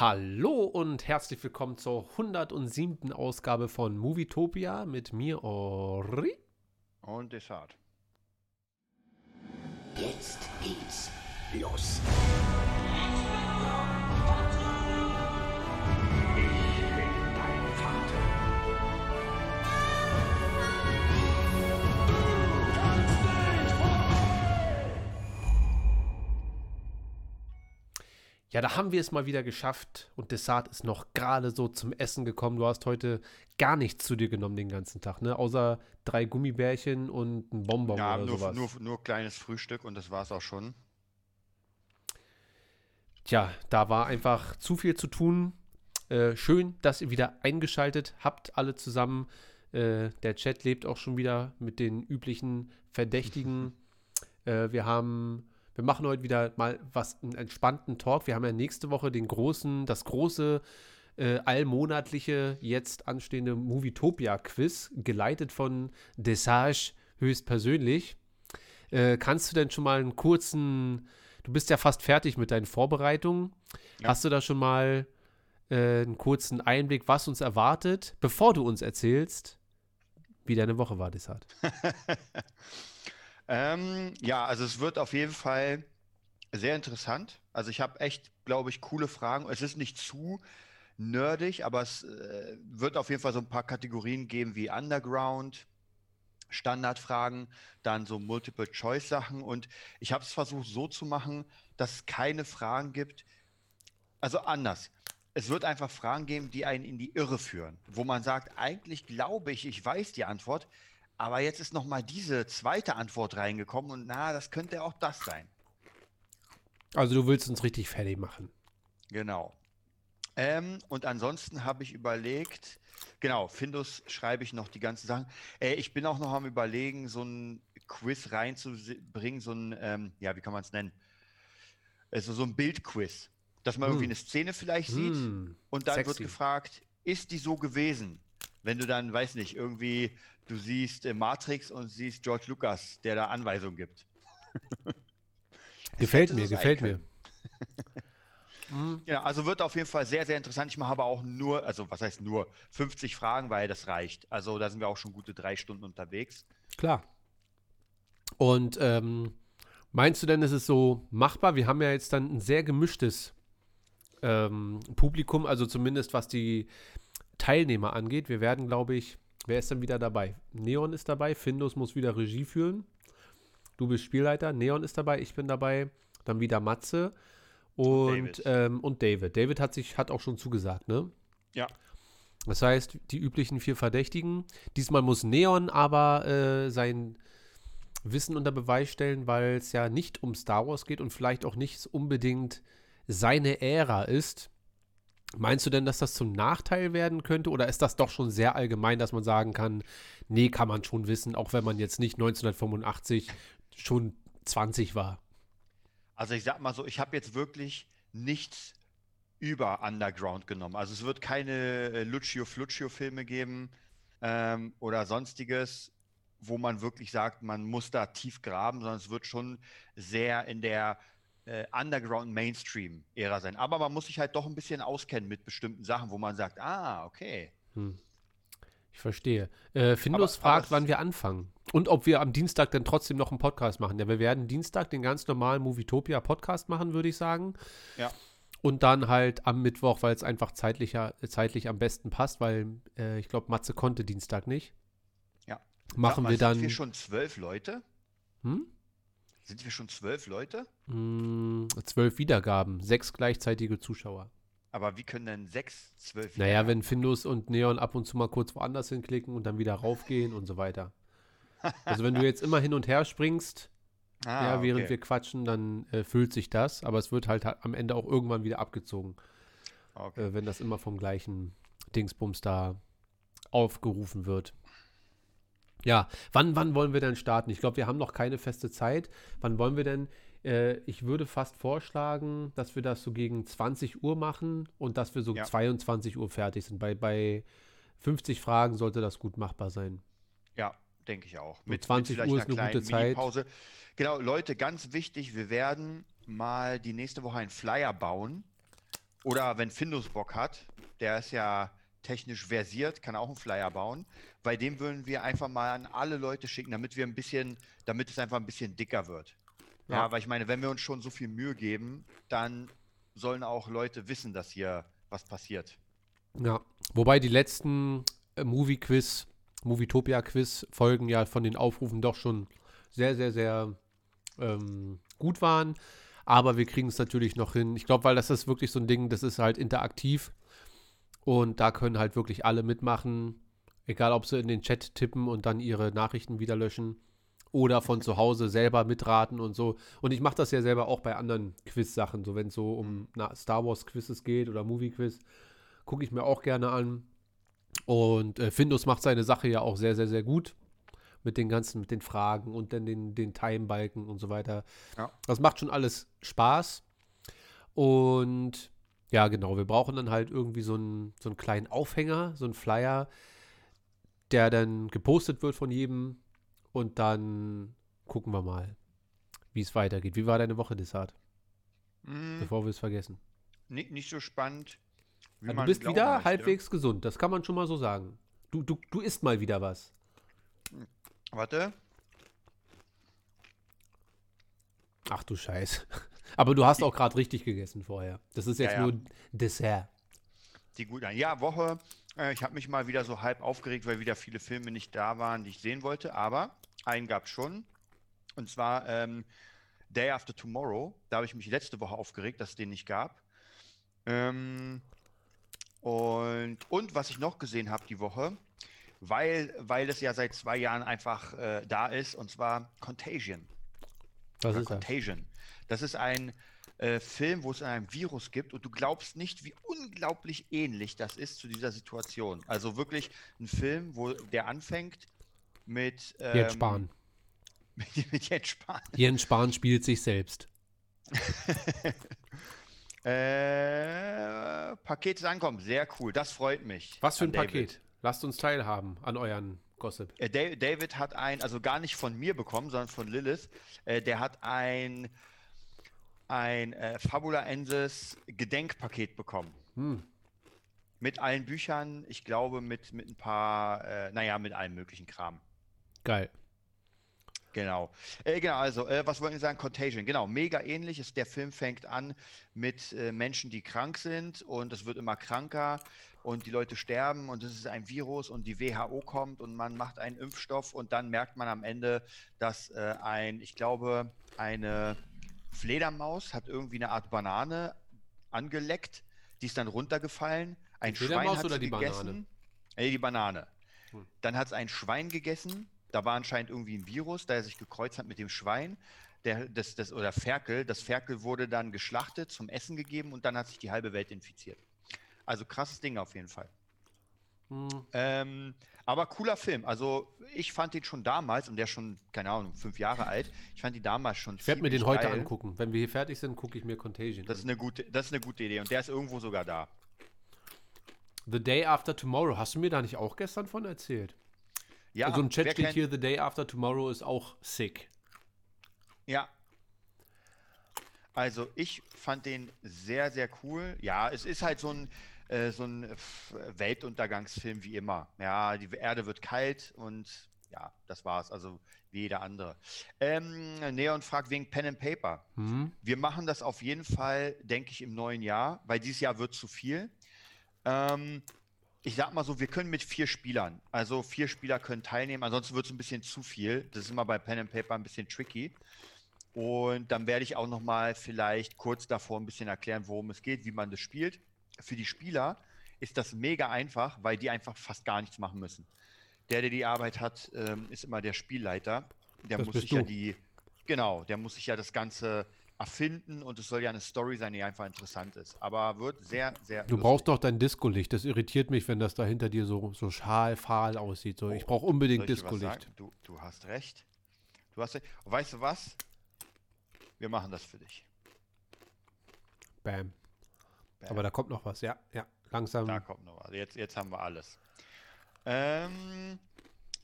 Hallo und herzlich willkommen zur 107. Ausgabe von Movietopia mit mir, Ori. Und Desart. Jetzt geht's los. Ja, da haben wir es mal wieder geschafft und Desart ist noch gerade so zum Essen gekommen. Du hast heute gar nichts zu dir genommen den ganzen Tag, ne? Außer drei Gummibärchen und ein Bonbon Ja, oder nur, sowas. nur, nur kleines Frühstück und das war's auch schon. Tja, da war einfach zu viel zu tun. Äh, schön, dass ihr wieder eingeschaltet habt, alle zusammen. Äh, der Chat lebt auch schon wieder mit den üblichen Verdächtigen. äh, wir haben, wir machen heute wieder mal was, einen entspannten Talk. Wir haben ja nächste Woche den großen, das große äh, allmonatliche, jetzt anstehende Movietopia-Quiz, geleitet von Desage höchstpersönlich. Äh, kannst du denn schon mal einen kurzen, du bist ja fast fertig mit deinen Vorbereitungen. Ja. Hast du da schon mal äh, einen kurzen Einblick, was uns erwartet, bevor du uns erzählst, wie deine Woche war, Desart? Ähm, ja, also es wird auf jeden Fall sehr interessant. Also ich habe echt, glaube ich, coole Fragen. Es ist nicht zu nerdig, aber es äh, wird auf jeden Fall so ein paar Kategorien geben wie Underground, Standardfragen, dann so Multiple-Choice-Sachen. Und ich habe es versucht so zu machen, dass es keine Fragen gibt. Also anders. Es wird einfach Fragen geben, die einen in die Irre führen, wo man sagt, eigentlich glaube ich, ich weiß die Antwort, aber jetzt ist noch mal diese zweite Antwort reingekommen und na, das könnte auch das sein. Also du willst uns richtig fertig machen. Genau. Ähm, und ansonsten habe ich überlegt, genau, Findus schreibe ich noch die ganzen Sachen. Äh, ich bin auch noch am überlegen, so ein Quiz reinzubringen, so ein, ähm, ja, wie kann man es nennen? Also so ein Bildquiz, dass man irgendwie Hm. eine Szene vielleicht sieht Hm, und dann wird sexy. gefragt, ist die so gewesen? Wenn du dann, weiß nicht, irgendwie, du siehst äh, Matrix und siehst George Lucas, der da Anweisungen gibt. Gefällt mir, gefällt mir. können. Hm, Ja, also wird auf jeden Fall sehr, sehr interessant. Ich mache aber auch nur, also was heißt nur, 50 Fragen, weil das reicht. Also da sind wir auch schon gute drei Stunden unterwegs. Klar. Und ähm, meinst du denn, ist es so machbar? Wir haben ja jetzt dann ein sehr gemischtes ähm, Publikum, also zumindest was die Teilnehmer angeht. Wir werden, glaube ich, wer ist denn wieder dabei? Neon ist dabei, Findus muss wieder Regie führen. Du bist Spielleiter, Neon ist dabei, ich bin dabei, dann wieder Matze und, David. ähm, und David. David hat sich, hat auch schon zugesagt, ne? Ja. Das heißt, die üblichen vier Verdächtigen. Diesmal muss Neon aber äh, sein Wissen unter Beweis stellen, weil es ja nicht um Star Wars geht und vielleicht auch nicht unbedingt seine Ära ist. Meinst du denn, dass das zum Nachteil werden könnte oder ist das doch schon sehr allgemein, dass man sagen kann, nee, kann man schon wissen, auch wenn man jetzt nicht 1985 schon 20 war? Also ich sag mal so, ich habe jetzt wirklich nichts über Underground genommen. Also es wird keine äh, Lucio Fluccio Filme geben ähm, oder sonstiges, wo man wirklich sagt, man muss da tief graben, sondern es wird schon sehr in der äh, Underground Mainstream Ära sein. Aber man muss sich halt doch ein bisschen auskennen mit bestimmten Sachen, wo man sagt, ah, okay. Hm. Ich verstehe. Äh, Findus Aber- fragt, aber wann wir anfangen. Und ob wir am Dienstag dann trotzdem noch einen Podcast machen. Ja, wir werden Dienstag den ganz normalen Movietopia Podcast machen, würde ich sagen. Ja. Und dann halt am Mittwoch, weil es einfach zeitlicher, zeitlich am besten passt, weil äh, ich glaube, Matze konnte Dienstag nicht. Ja. Machen mal, wir dann. Sind wir schon zwölf Leute? hm? Sind wir schon zwölf Leute? Hm, zwölf Wiedergaben, sechs gleichzeitige Zuschauer. Aber wie können denn sechs, zwölf Naja, Wiedergaben- wenn Findus und Neon ab und zu mal kurz woanders hinklicken und dann wieder raufgehen und so weiter. Also wenn du jetzt immer hin und her springst, Ah, ja, während okay. wir quatschen, dann äh, füllt sich das, aber es wird halt ha- am Ende auch irgendwann wieder abgezogen, Okay. äh, wenn das immer vom gleichen Dingsbums da aufgerufen wird. Ja, wann, wann wollen wir denn starten? Ich glaube, wir haben noch keine feste Zeit. Wann wollen wir denn? Äh, ich würde fast vorschlagen, dass wir das so gegen 20 Uhr machen und dass wir so Ja. 22 Uhr fertig sind. Bei, bei 50 Fragen sollte das gut machbar sein. Ja, denke ich auch. 20 vielleicht Uhr ist eine gute Zeit. Minipause. Genau, Leute, ganz wichtig, wir werden mal die nächste Woche einen Flyer bauen Oder wenn Findus Bock hat, der ist ja technisch versiert, kann auch einen Flyer bauen. Bei dem würden wir einfach mal an alle Leute schicken, damit wir ein bisschen, damit es einfach ein bisschen dicker wird. Ja, Ja. weil ich meine, wenn wir uns schon so viel Mühe geben, dann sollen auch Leute wissen, dass hier was passiert. Ja, wobei die letzten äh, Movie-Quiz, Movietopia-Quiz-Folgen ja von den Aufrufen doch schon sehr, sehr, sehr ähm, gut waren. Aber wir kriegen es natürlich noch hin. Ich glaube, weil das ist wirklich so ein Ding, das ist halt interaktiv. Und da können halt wirklich alle mitmachen. Egal, ob sie in den Chat tippen und dann ihre Nachrichten wieder löschen. Oder von zu Hause selber mitraten und so. Und ich mache das ja selber auch bei anderen Quiz-Sachen. So, wenn es so um na, Star Wars-Quizzes geht oder Movie-Quiz, gucke ich mir auch gerne an. Und äh, Findus macht seine Sache ja auch sehr, sehr, sehr gut. Mit den ganzen, mit den Fragen und dann den, den Time-Balken und so weiter. Ja. Das macht schon alles Spaß. Und ja, genau, wir brauchen dann halt irgendwie so einen, so einen kleinen Aufhänger, so einen Flyer, der dann gepostet wird von jedem. Und dann gucken wir mal, wie es weitergeht. Wie war deine Woche, Desart? Hm, Bevor wir es vergessen. nicht, nicht so spannend. wie Ja, du bist wieder möchte. halbwegs gesund, das kann man schon mal so sagen. Du, du, du isst mal wieder was. Warte. Ach du Scheiß. Aber du hast auch gerade richtig gegessen vorher. Das ist jetzt Ja, nur Dessert. Die gut an. Ja, Woche. Äh, ich habe mich mal wieder so halb aufgeregt, weil wieder viele Filme nicht da waren, die ich sehen wollte. Aber einen gab es schon. Und zwar ähm, Day After Tomorrow. Da habe ich mich letzte Woche aufgeregt, dass es den nicht gab. Ähm, und, und was ich noch gesehen habe die Woche, weil, weil es ja seit zwei Jahren einfach äh, da ist, und zwar Contagion. Was Oder ist das? Contagion. Das ist ein äh, Film, wo es ein Virus gibt und du glaubst nicht, wie unglaublich ähnlich das ist zu dieser Situation. Also wirklich ein Film, wo der anfängt mit ähm, Jens Spahn. Mit, mit Jens Spahn. Jens Spahn spielt sich selbst. Äh, Paket ist ankommen, sehr cool. Das freut mich. Was für ein David. Paket? Lasst uns teilhaben an euren Gossip. Äh, Da- David hat ein, also gar nicht von mir bekommen, sondern von Lilith. Äh, der hat ein, ein äh, Fabula Ensis Gedenkpaket bekommen. Hm. Mit allen Büchern, ich glaube mit, mit ein paar, äh, naja, mit allem möglichen Kram. Geil. Genau. Äh, genau, also, äh, was wollten wir sagen? Contagion. Genau, mega ähnlich ist. Der Film fängt an mit äh, Menschen, die krank sind und es wird immer kranker und die Leute sterben und es ist ein Virus und die WHO kommt und man macht einen Impfstoff und dann merkt man am Ende, dass äh, ein, ich glaube, eine Fledermaus hat irgendwie eine Art Banane angeleckt, die ist dann runtergefallen. Ein Die Schwein hat oder sie die Banane? gegessen. Äh, die Banane. Hm. Dann hat es ein Schwein gegessen. Da war anscheinend irgendwie ein Virus, da er sich gekreuzt hat mit dem Schwein. Der, das, das, oder Ferkel. Das Ferkel wurde dann geschlachtet, zum Essen gegeben und dann hat sich die halbe Welt infiziert. Also krasses Ding auf jeden Fall. Hm. Ähm, aber cooler Film. Also ich fand den schon damals, und der ist schon, keine Ahnung, fünf Jahre alt. Ich fand die damals schon Ich werde mir den ziemlich heute geil. angucken. Wenn wir hier fertig sind, gucke ich mir Contagion Das ist, an. eine gute, das ist eine gute Idee. Und der ist irgendwo sogar da. The Day After Tomorrow. Hast du mir da nicht auch gestern von erzählt? Ja, also im Chat steht kennt- hier, The Day After Tomorrow ist auch sick. Ja. Also ich fand den sehr, sehr cool. Ja, es ist halt so ein, äh, so ein F- Weltuntergangsfilm wie immer. Ja, die Erde wird kalt und ja, das war's. Also wie jeder andere. Ähm, Neon fragt wegen Pen and Paper. Hm? Wir machen das auf jeden Fall, denke ich, im neuen Jahr, weil dieses Jahr wird zu viel. Ähm, ich sag mal so, wir können mit vier Spielern, also vier Spieler können teilnehmen, ansonsten wird es ein bisschen zu viel. Das ist immer bei Pen and Paper ein bisschen tricky. Und dann werde ich auch noch mal vielleicht kurz davor ein bisschen erklären, worum es geht, wie man das spielt. Für die Spieler ist das mega einfach, weil die einfach fast gar nichts machen müssen. Der, der die Arbeit hat, ähm, ist immer der Spielleiter. Der Das muss sich ja du. die, genau, der muss sich ja das Ganze erfinden und es soll ja eine Story sein, die einfach interessant ist. Aber wird sehr, sehr. Du brauchst doch dein Disco-Licht. Das irritiert mich, wenn das da hinter dir so, so schal, fahl aussieht. So, ich brauche unbedingt Disco-Licht. Du, du hast recht. Du hast recht. Und weißt du was? Wir machen das für dich. Bam. Bam. Aber da kommt noch was, ja. Ja, langsam. Da kommt noch was. Jetzt, jetzt haben wir alles. Ähm,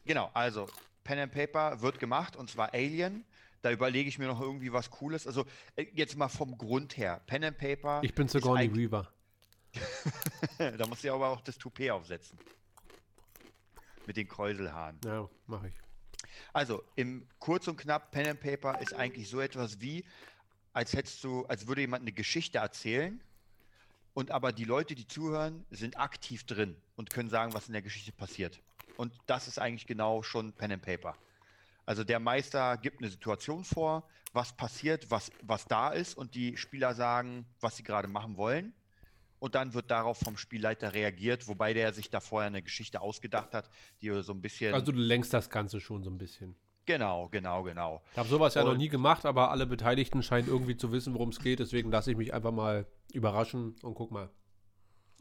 genau, also Pen and Paper wird gemacht und zwar Alien. Da überlege ich mir noch irgendwie was Cooles. Also äh, jetzt mal vom Grund her. Pen and Paper. Ich bin Sigourney eigentlich- Weaver. da musst du aber auch das Toupet aufsetzen. Mit den Kräuselhaaren. Ja, mache ich. Also, im kurz und knapp, Pen and Paper ist eigentlich so etwas wie, als hättest du, als würde jemand eine Geschichte erzählen und aber die Leute, die zuhören, sind aktiv drin und können sagen, was in der Geschichte passiert. Und das ist eigentlich genau schon Pen and Paper. Also der Meister gibt eine Situation vor, was passiert, was, was da ist und die Spieler sagen, was sie gerade machen wollen. Und dann wird darauf vom Spielleiter reagiert, wobei der sich da vorher eine Geschichte ausgedacht hat, die so ein bisschen. Also du lenkst das Ganze schon so ein bisschen. Genau, genau, genau. Ich habe sowas ja noch nie gemacht, aber alle Beteiligten scheinen irgendwie zu wissen, worum es geht. Deswegen lasse ich mich einfach mal überraschen und guck mal.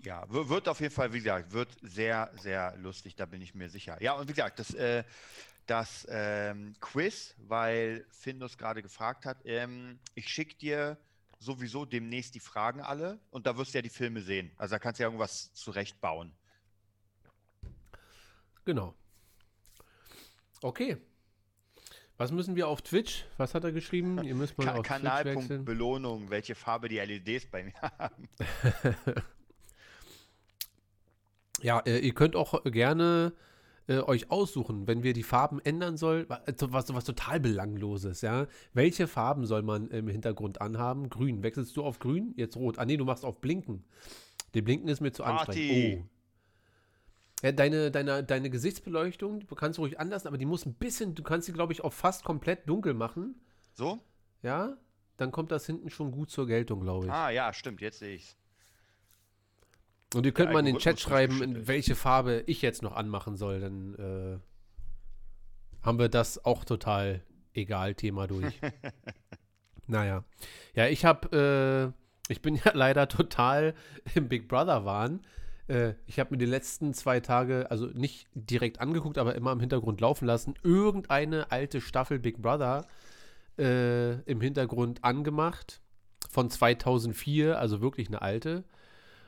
Ja, wird auf jeden Fall, wie gesagt, wird sehr, sehr lustig, da bin ich mir sicher. Ja, und wie gesagt, das, äh, das ähm, Quiz, weil Findus gerade gefragt hat, ähm, ich schicke dir sowieso demnächst die Fragen alle und da wirst du ja die Filme sehen. Also da kannst du ja irgendwas zurechtbauen. Genau. Okay. Was müssen wir auf Twitch? Was hat er geschrieben? Ihr müsst mal Ka auf Twitch Kanalpunkt wechseln. Belohnung, welche Farbe die LEDs bei mir haben. Ja, äh, ihr könnt auch gerne äh, euch aussuchen, wenn wir die Farben ändern sollen, also was, was total belangloses, ja. Welche Farben soll man im Hintergrund anhaben? Grün. Wechselst du auf grün? Jetzt rot. Ah nee, du machst auf blinken. Die blinken ist mir zu Party. anstrengend. Oh. Ja, deine, deine, deine Gesichtsbeleuchtung, du kannst ruhig anlassen, aber die muss ein bisschen, du kannst sie, glaube ich, auf fast komplett dunkel machen. So? Ja, dann kommt das hinten schon gut zur Geltung, glaube ich. Ah ja, stimmt, jetzt sehe ich's. Und ihr könnt mal in den Chat schreiben, in welche Farbe ich jetzt noch anmachen soll. Dann äh, haben wir das auch total egal Thema durch. naja. Ja, ich habe, äh, ich bin ja leider total im Big Brother Wahn. Äh, ich habe mir die letzten zwei Tage, also nicht direkt angeguckt, aber immer im Hintergrund laufen lassen, irgendeine alte Staffel Big Brother äh, im Hintergrund angemacht. Von 2004, also wirklich eine alte.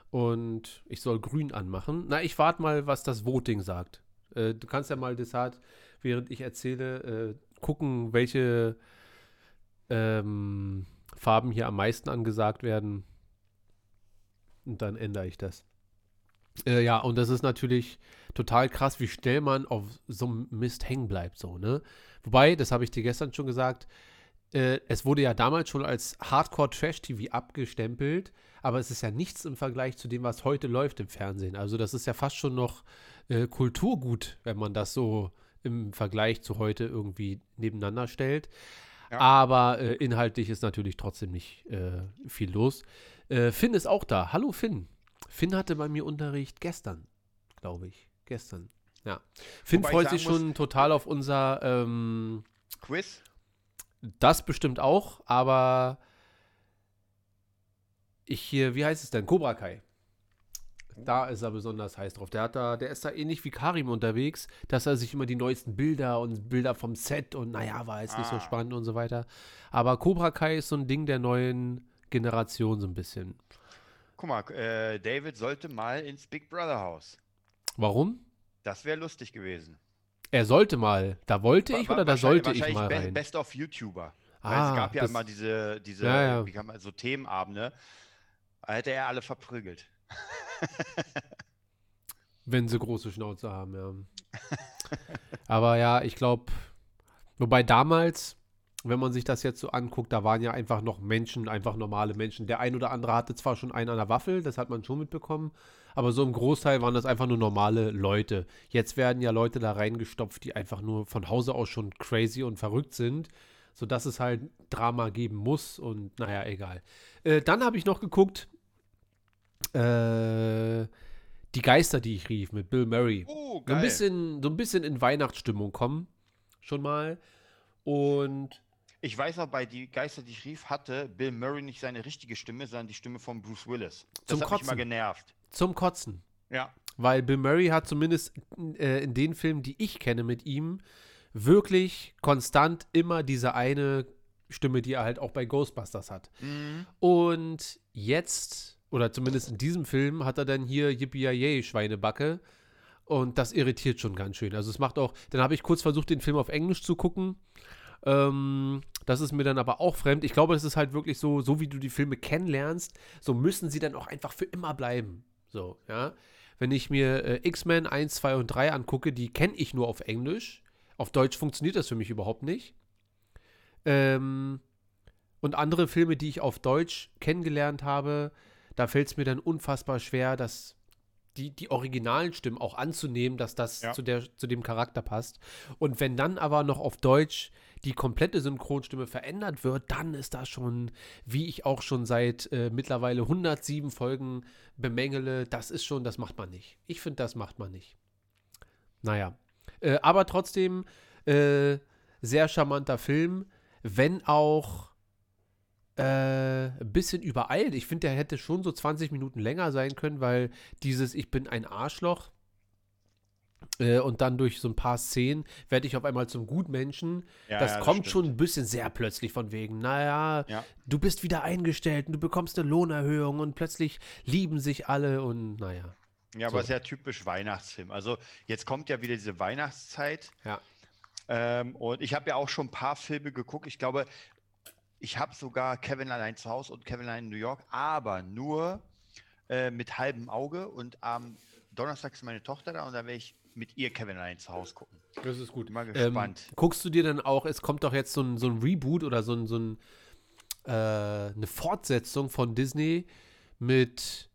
Und ich soll grün anmachen. Na, ich warte mal, was das Voting sagt. Äh, du kannst ja mal, Desart, während ich erzähle, äh, gucken, welche ähm, Farben hier am meisten angesagt werden. Und dann ändere ich das. Äh, ja, und das ist natürlich total krass, wie schnell man auf so einem Mist hängen bleibt, so, ne? Wobei, das habe ich dir gestern schon gesagt, äh, es wurde ja damals schon als Hardcore-Trash-TV abgestempelt, aber es ist ja nichts im Vergleich zu dem, was heute läuft im Fernsehen. Also das ist ja fast schon noch äh, Kulturgut, wenn man das so im Vergleich zu heute irgendwie nebeneinander stellt. Ja. Aber äh, inhaltlich ist natürlich trotzdem nicht äh, viel los. Äh, Finn ist auch da. Hallo Finn. Finn hatte bei mir Unterricht gestern, glaube ich. Gestern. Ja. Finn Wobei freut sich schon total auf unser ähm, Quiz? das bestimmt auch, aber ich hier, wie heißt es denn? Cobra Kai. Da ist er besonders heiß drauf. Der, hat da, der ist da ähnlich wie Karim unterwegs, dass er sich immer die neuesten Bilder und Bilder vom Set und naja, war jetzt nicht so Ah. spannend und so weiter. Aber Cobra Kai ist so ein Ding der neuen Generation so ein bisschen. Guck mal, äh, David sollte mal ins Big Brother Haus. Warum? Das wäre lustig gewesen. Er sollte mal. Da wollte ich oder da sollte ich mal rein? Best of YouTuber. Ah, es gab ja das- immer diese, diese Ja, ja. Wie kann man, so Themenabende. Da hätte er alle verprügelt. Wenn sie große Schnauze haben, ja. Aber ja, ich glaube, wobei damals, wenn man sich das jetzt so anguckt, da waren ja einfach noch Menschen, einfach normale Menschen. Der ein oder andere hatte zwar schon einen an der Waffel, das hat man schon mitbekommen, aber so im Großteil waren das einfach nur normale Leute. Jetzt werden ja Leute da reingestopft, die einfach nur von Hause aus schon crazy und verrückt sind, sodass es halt Drama geben muss und naja, egal. Äh, dann habe ich noch geguckt, äh, die Geister, die ich rief mit Bill Murray Oh, so ein geil. bisschen, so ein bisschen in Weihnachtsstimmung kommen. Schon mal. Und Ich weiß noch, bei die Geister, die ich rief, hatte Bill Murray nicht seine richtige Stimme, sondern die Stimme von Bruce Willis. Das Zum hat mich mal Kotzen. genervt. zum Kotzen. Ja. Weil Bill Murray hat zumindest äh, in den Filmen, die ich kenne mit ihm, wirklich konstant immer diese eine Stimme, die er halt auch bei Ghostbusters hat. Mhm. Und jetzt, oder zumindest in diesem Film, hat er dann hier Yippie Schweinebacke. Und das irritiert schon ganz schön. Also es macht auch, dann habe ich kurz versucht, den Film auf Englisch zu gucken. Ähm, das ist mir dann aber auch fremd. Ich glaube, es ist halt wirklich so, so wie du die Filme kennenlernst, so müssen sie dann auch einfach für immer bleiben. So, ja. Wenn ich mir äh, X-Men 1, 2 und 3 angucke, die kenne ich nur auf Englisch. Auf Deutsch funktioniert das für mich überhaupt nicht. Ähm, und andere Filme, die ich auf Deutsch kennengelernt habe, da fällt es mir dann unfassbar schwer, dass die, die originalen Stimmen auch anzunehmen, dass das Ja. zu, der, zu dem Charakter passt. Und wenn dann aber noch auf Deutsch die komplette Synchronstimme verändert wird, dann ist das schon, wie ich auch schon seit äh, mittlerweile 107 Folgen bemängele, das ist schon, das macht man nicht. Ich finde, das macht man nicht. Naja. Äh, aber trotzdem äh, sehr charmanter Film, wenn auch äh, ein bisschen übereilt. Ich finde, der hätte schon so 20 Minuten länger sein können, weil dieses Ich bin ein Arschloch äh, und dann durch so ein paar Szenen werde ich auf einmal zum Gutmenschen. Ja, das ja, kommt stimmt. schon ein bisschen sehr plötzlich von wegen, naja, Ja. du bist wieder eingestellt und du bekommst eine Lohnerhöhung und plötzlich lieben sich alle und naja. Ja, aber So. sehr typisch Weihnachtsfilm. Also jetzt kommt ja wieder diese Weihnachtszeit. Ja. Ähm, und ich habe ja auch schon ein paar Filme geguckt. Ich glaube, ich habe sogar Kevin allein zu Hause und Kevin allein in New York, aber nur äh, mit halbem Auge. Und am Donnerstag ist meine Tochter da und dann werde ich mit ihr Kevin allein zu Hause gucken. Das ist gut. Mal Ähm, gespannt. guckst du dir dann auch, es kommt doch jetzt so ein, so ein Reboot oder so, ein, so ein, äh, eine Fortsetzung von Disney mit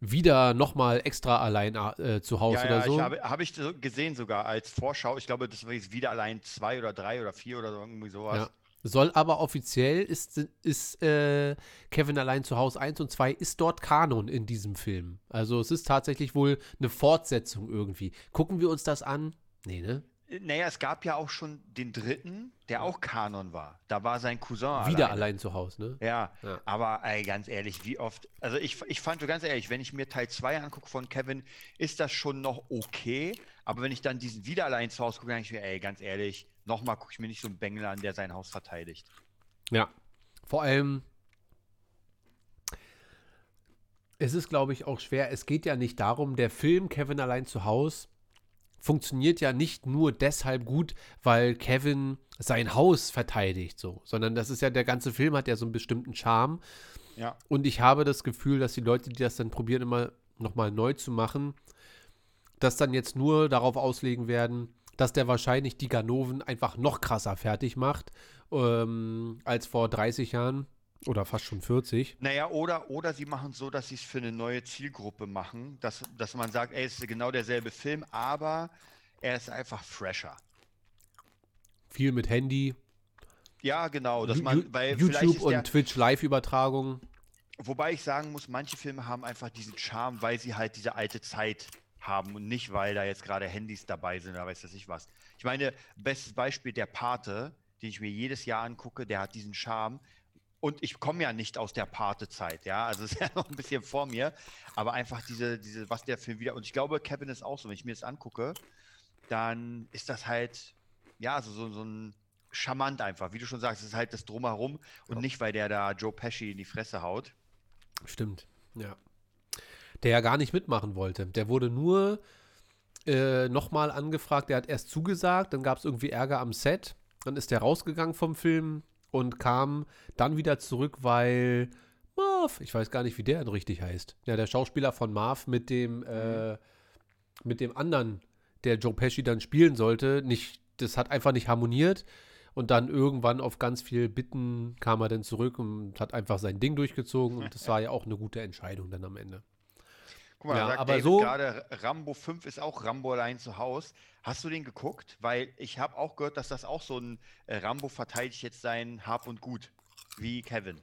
wieder nochmal extra allein äh, zu Hause ja, oder ja, so. ich habe, habe ich gesehen sogar als Vorschau. Ich glaube, das war jetzt wieder allein zwei oder drei oder vier oder so, irgendwie sowas. ja. Soll aber offiziell ist, ist äh, Kevin allein zu Hause 1 und 2 ist dort Kanon in diesem Film. Also es ist tatsächlich wohl eine Fortsetzung irgendwie. Gucken wir uns das an? Nee, ne? Naja, es gab ja auch schon den dritten, der auch Kanon war. Da war sein Cousin Wieder alleine. allein zu Hause, ne? Ja, Ja. aber ey, ganz ehrlich, wie oft, also ich, ich fand so ganz ehrlich, wenn ich mir Teil 2 angucke von Kevin, ist das schon noch okay, aber wenn ich dann diesen wieder allein zu Hause gucke, dann denke ich mir, ey, ganz ehrlich, nochmal gucke ich mir nicht so einen Bengel an, der sein Haus verteidigt. Ja. Vor allem, es ist, glaube ich, auch schwer. Es geht ja nicht darum, der Film Kevin allein zu Hause funktioniert ja nicht nur deshalb gut, weil Kevin sein Haus verteidigt, so, sondern das ist ja, der ganze Film hat ja so einen bestimmten Charme. Ja. Und ich habe das Gefühl, dass die Leute, die das dann probieren, immer nochmal neu zu machen, das dann jetzt nur darauf auslegen werden, dass der wahrscheinlich die Ganoven einfach noch krasser fertig macht ähm, als vor 30 Jahren oder fast schon 40. Naja, oder, oder sie machen so, dass sie es für eine neue Zielgruppe machen, dass, dass man sagt, ey, es ist genau derselbe Film, aber er ist einfach fresher. Viel mit Handy, Ja, genau, dass man, weil YouTube der, und Twitch Live-Übertragung. Wobei ich sagen muss, manche Filme haben einfach diesen Charme, weil sie halt diese alte Zeit haben und nicht, weil da jetzt gerade Handys dabei sind oder weiß das ich was. Ich meine, bestes Beispiel der Pate, den ich mir jedes Jahr angucke, der hat diesen Charme. Und ich komme ja nicht aus der Pate-Zeit, ja, also ist ja noch ein bisschen vor mir, aber einfach diese, diese, was der Film wieder, und ich glaube, Kevin ist auch so, wenn ich mir das angucke, dann ist das halt, ja, so, so, so ein charmant einfach, wie du schon sagst, es ist halt das Drumherum und nicht, weil der da Joe Pesci in die Fresse haut. Stimmt, ja. Der ja gar nicht mitmachen wollte. Der wurde nur äh, nochmal angefragt. Der hat erst zugesagt, dann gab es irgendwie Ärger am Set. Dann ist der rausgegangen vom Film und kam dann wieder zurück, weil Marv, ich weiß gar nicht, wie der denn richtig heißt. Ja, der Schauspieler von Marv mit dem, äh, mit dem anderen, der Joe Pesci dann spielen sollte, nicht, das hat einfach nicht harmoniert. Und dann irgendwann auf ganz viel Bitten kam er dann zurück und hat einfach sein Ding durchgezogen. Und das war ja auch eine gute Entscheidung dann am Ende. Guck mal, Ja, sagt aber David so- gerade, Rambo 5 ist auch Rambo allein zu Haus. Hast du den geguckt? Weil ich habe auch gehört, dass das auch so ein äh, Rambo verteidigt jetzt sein Hab und Gut, wie Kevin.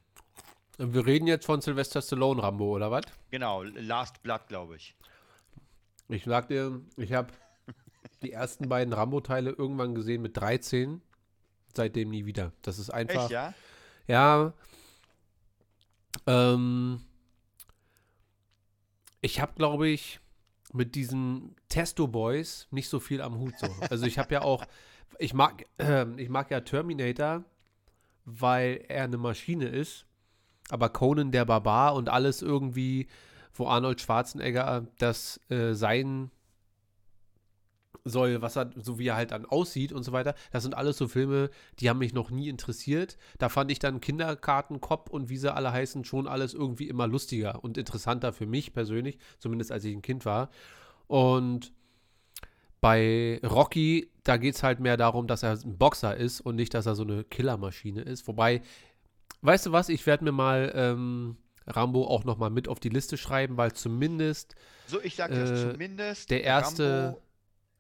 Wir reden jetzt von Sylvester Stallone Rambo, oder was? Genau, Last Blood, glaube ich. Ich sag dir, ich habe die ersten beiden Rambo-Teile irgendwann gesehen mit 13. Seitdem nie wieder. Das ist einfach. Echt, ja? Ja. Ähm, ich habe, glaube ich, mit diesen Testo-Boys nicht so viel am Hut. So. Also ich habe ja auch, ich mag, äh, ich mag ja Terminator, weil er eine Maschine ist. Aber Conan der Barbar und alles irgendwie, wo Arnold Schwarzenegger das äh, sein soll, was er, so wie er halt dann aussieht und so weiter. Das sind alles so Filme, die haben mich noch nie interessiert. Da fand ich dann Kinderkartenkopf und wie sie alle heißen, schon alles irgendwie immer lustiger und interessanter für mich persönlich, zumindest als ich ein Kind war. Und bei Rocky, da geht es halt mehr darum, dass er ein Boxer ist und nicht, dass er so eine Killermaschine ist. Wobei, weißt du was, ich werde mir mal ähm, Rambo auch noch mal mit auf die Liste schreiben, weil zumindest So, ich sag Äh, das zumindest. der erste- Rambo,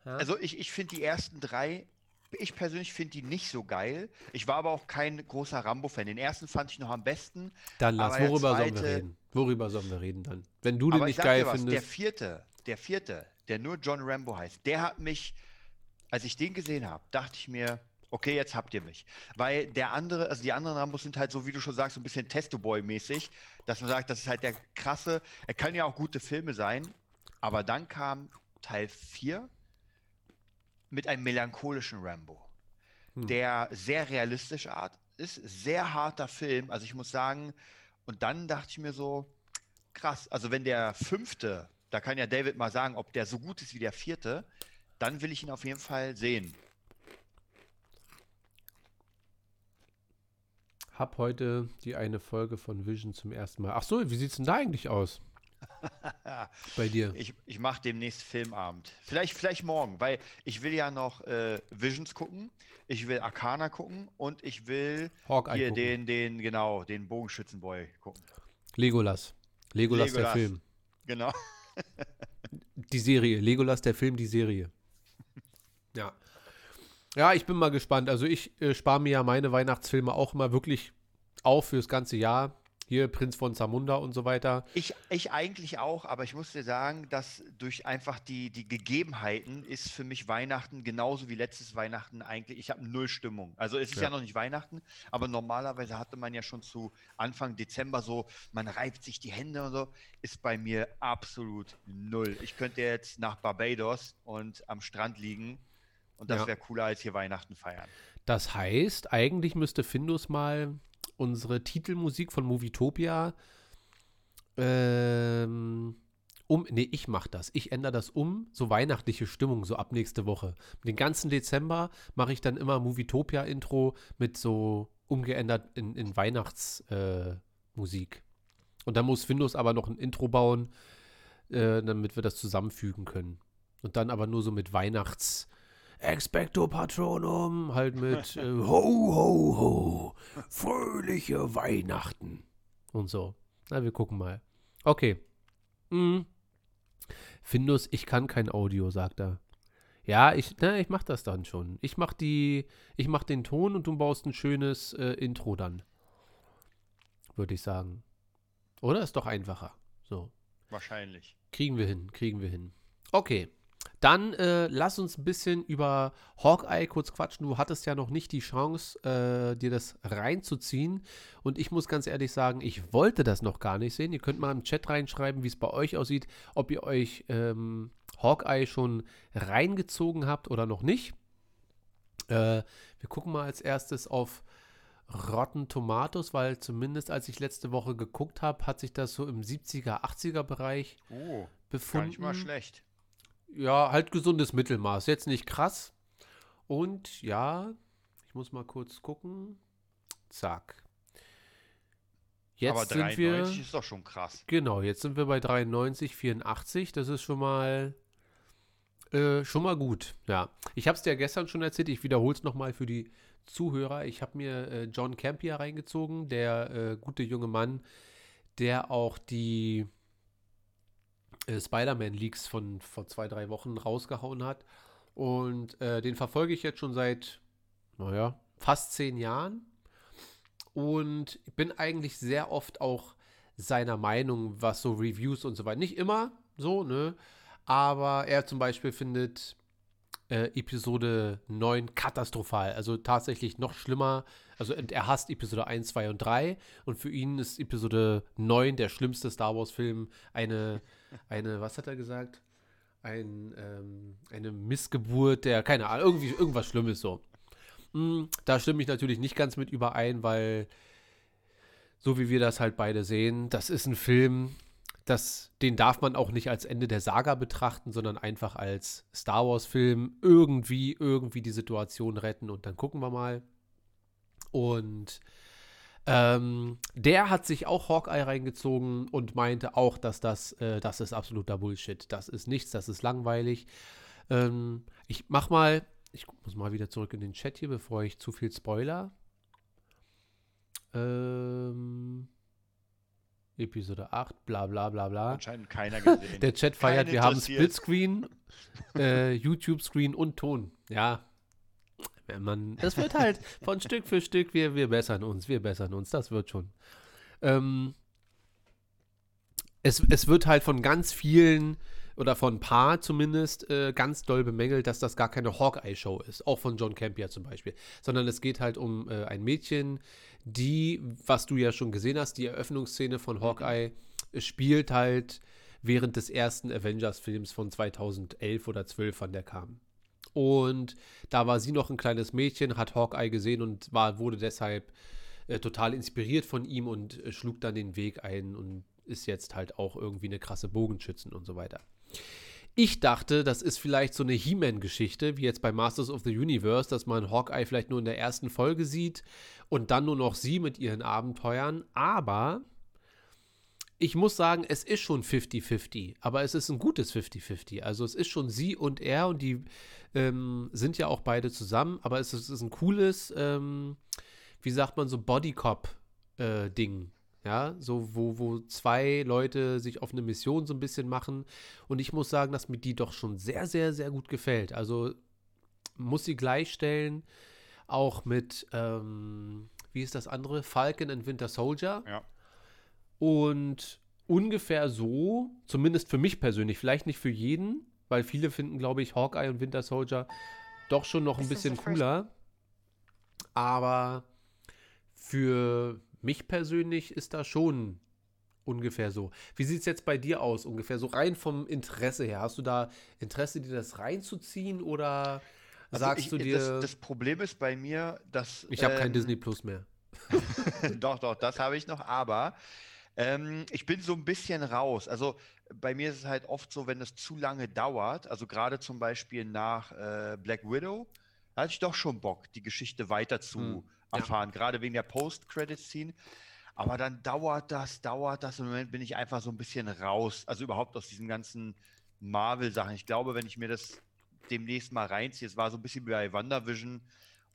also ich, ich finde die ersten drei, ich persönlich finde die nicht so geil. Ich war aber auch kein großer Rambo-Fan. Den ersten fand ich noch am besten. Dann lass, der worüber sollen wir zweite- reden? Worüber sollen wir reden dann? Wenn du den nicht geil was, der findest. vierte, der vierte, der nur John Rambo heißt, der hat mich, als ich den gesehen habe, dachte ich mir, okay, jetzt habt ihr mich. Weil der andere, also die anderen Rambos sind halt so, wie du schon sagst, so ein bisschen Testo-Boy-mäßig, dass man sagt, das ist halt der krasse, er kann ja auch gute Filme sein, aber dann kam Teil 4 mit einem melancholischen Rambo, Hm. der sehr realistisch art ist, sehr harter Film, also ich muss sagen, und dann dachte ich mir so, krass, also wenn der fünfte, da kann ja David mal sagen, ob der so gut ist wie der vierte, dann will ich ihn auf jeden Fall sehen. Hab heute die eine Folge von Vision zum ersten Mal. Ach so, wie sieht's denn da eigentlich aus? Bei dir? Ich, ich mache demnächst Filmabend. Vielleicht, vielleicht morgen, weil ich will ja noch äh, Visions gucken, ich will Arcana gucken und ich will Hawkeye hier gucken. den, den, genau, den Bogenschützenboy gucken. Legolas. Legolas, der Legolas. Film. Genau. Die Serie. Legolas, der Film, die Serie. Ja. Ja, ich bin mal gespannt. Also ich äh, spare mir ja meine Weihnachtsfilme auch immer wirklich auf fürs ganze Jahr. Hier Prinz von Zamunda und so weiter. Ich, ich eigentlich auch, aber ich muss dir sagen, dass durch einfach die, die Gegebenheiten ist für mich Weihnachten genauso wie letztes Weihnachten eigentlich, ich habe null Stimmung. Also es ist ja. Ja. noch nicht Weihnachten, aber normalerweise hatte man ja schon zu Anfang Dezember so, man reibt sich die Hände und so, ist bei mir absolut null. Ich könnte jetzt nach Barbados und am Strand liegen und das Ja. wäre cooler als hier Weihnachten feiern. Das heißt, eigentlich müsste Findus mal unsere Titelmusik von Movietopia ähm, um. Nee, ich mach das. Ich ändere das um. So weihnachtliche Stimmung, so ab nächste Woche. Den ganzen Dezember mache ich dann immer Movietopia-Intro mit so umgeändert in, in Weihnachtsmusik. Äh. Und dann muss Findus aber noch ein Intro bauen, äh, damit wir das zusammenfügen können. Und dann aber nur so mit Weihnachts. Expecto Patronum, halt mit äh, Ho, Ho, Ho, fröhliche Weihnachten und so. Na, wir gucken mal. Okay. Mhm. Findus, ich kann kein Audio, sagt er. Ja, ich, na, ich mach das dann schon. Ich mach die, ich mach den Ton und du baust ein schönes äh, Intro dann. Würde ich sagen. Oder ist doch einfacher. So. Wahrscheinlich. Kriegen wir hin, kriegen wir hin. Okay. Dann äh, lass uns ein bisschen über Hawkeye kurz quatschen. Du hattest ja noch nicht die Chance, äh, dir das reinzuziehen. Und ich muss ganz ehrlich sagen, ich wollte das noch gar nicht sehen. Ihr könnt mal im Chat reinschreiben, wie es bei euch aussieht, ob ihr euch ähm, Hawkeye schon reingezogen habt oder noch nicht. Äh, wir gucken mal als erstes auf Rotten Tomatoes, weil zumindest als ich letzte Woche geguckt habe, hat sich das so im 70er, 80er Bereich Oh, gar befunden. nicht mal schlecht. Ja, halt gesundes Mittelmaß. Jetzt nicht krass. Und ja, ich muss mal kurz gucken. Zack. Jetzt aber sind 93 wir. ist doch schon krass. Genau, jetzt sind wir bei 93, 84. Das ist schon mal. Äh, schon mal gut, ja. Ich habe es dir ja gestern schon erzählt, ich wiederhole es nochmal für die Zuhörer. Ich habe mir äh, John Campion reingezogen, der äh, gute junge Mann, der auch die äh, Spider-Man-Leaks von vor zwei, drei Wochen rausgehauen hat. Und äh, den verfolge ich jetzt schon seit, naja, fast zehn Jahren. Und bin eigentlich sehr oft auch seiner Meinung, was so Reviews und so weiter. Nicht immer so, ne? Aber er zum Beispiel findet äh, Episode 9 katastrophal. Also tatsächlich noch schlimmer. Also er hasst Episode 1, 2 und 3. Und für ihn ist Episode 9 der schlimmste Star Wars-Film. Eine, eine, was hat er gesagt? Ein, ähm, eine Missgeburt der, keine Ahnung, irgendwie irgendwas Schlimmes so. Mm, Da stimme ich natürlich nicht ganz mit überein, weil so wie wir das halt beide sehen, das ist ein Film, das, den darf man auch nicht als Ende der Saga betrachten, sondern einfach als Star Wars-Film irgendwie, irgendwie die Situation retten und dann gucken wir mal. Und ähm, der hat sich auch Hawkeye reingezogen und meinte auch, dass das, äh, das ist absoluter Bullshit. Das ist nichts, das ist langweilig. Ähm, ich mach mal, ich muss mal wieder zurück in den Chat hier, bevor ich zu viel Spoiler. Ähm, Episode 8, bla bla bla bla. Anscheinend keiner gesehen. Der Chat feiert, Keinen wir haben. Splitscreen, äh, YouTube-Screen und Ton. Ja. Wenn man, das wird halt von Stück für Stück, wir, wir bessern uns, wir bessern uns, das wird schon. Ähm, es, es wird halt von ganz vielen oder von ein paar zumindest äh, ganz doll bemängelt, dass das gar keine Hawkeye-Show ist, auch von John Campia zum Beispiel, sondern es geht halt um äh, ein Mädchen, die, was du ja schon gesehen hast, die Eröffnungsszene von Hawkeye spielt halt während des ersten Avengers-Films von 2011 oder 12, wann der kam. Und da war sie noch ein kleines Mädchen, hat Hawkeye gesehen und war, wurde deshalb äh, total inspiriert von ihm und äh, schlug dann den Weg ein und ist jetzt halt auch irgendwie eine krasse Bogenschützen und so weiter. Ich dachte, das ist vielleicht so eine He-Man-Geschichte, wie jetzt bei Masters of the Universe, dass man Hawkeye vielleicht nur in der ersten Folge sieht und dann nur noch sie mit ihren Abenteuern. Aber ich muss sagen, es ist schon 50-50, aber es ist ein gutes 50-50. Also es ist schon sie und er und die ähm, sind ja auch beide zusammen, aber es ist, es ist ein cooles, ähm, wie sagt man so, Bodycop-Ding. Ja, so wo, wo zwei Leute sich auf eine Mission so ein bisschen machen. Und ich muss sagen, dass mir die doch schon sehr, sehr, sehr gut gefällt. Also muss sie gleichstellen, auch mit, ähm, wie ist das andere? Falcon and Winter Soldier. Ja. Und ungefähr so, zumindest für mich persönlich, vielleicht nicht für jeden, weil viele finden, glaube ich, Hawkeye und Winter Soldier doch schon noch ein bisschen cooler. Aber für mich persönlich ist das schon ungefähr so. Wie sieht es jetzt bei dir aus, ungefähr so rein vom Interesse her? Hast du da Interesse, dir das reinzuziehen oder Also sagst ich, du dir, Das, das Problem ist bei mir, dass. ich habe kein ähm, Disney Plus mehr? doch, doch, das habe ich noch, aber ähm, ich bin so ein bisschen raus. Also bei mir ist es halt oft so, wenn es zu lange dauert, also gerade zum Beispiel nach äh, Black Widow, da hatte ich doch schon Bock, die Geschichte weiter zu Hm, ja. erfahren, gerade wegen der Post-Credit-Scene. Aber dann dauert das, dauert das. Im Moment bin ich einfach so ein bisschen raus. Also überhaupt aus diesen ganzen Marvel-Sachen. Ich glaube, wenn ich mir das demnächst mal reinziehe, es war so ein bisschen wie bei WandaVision,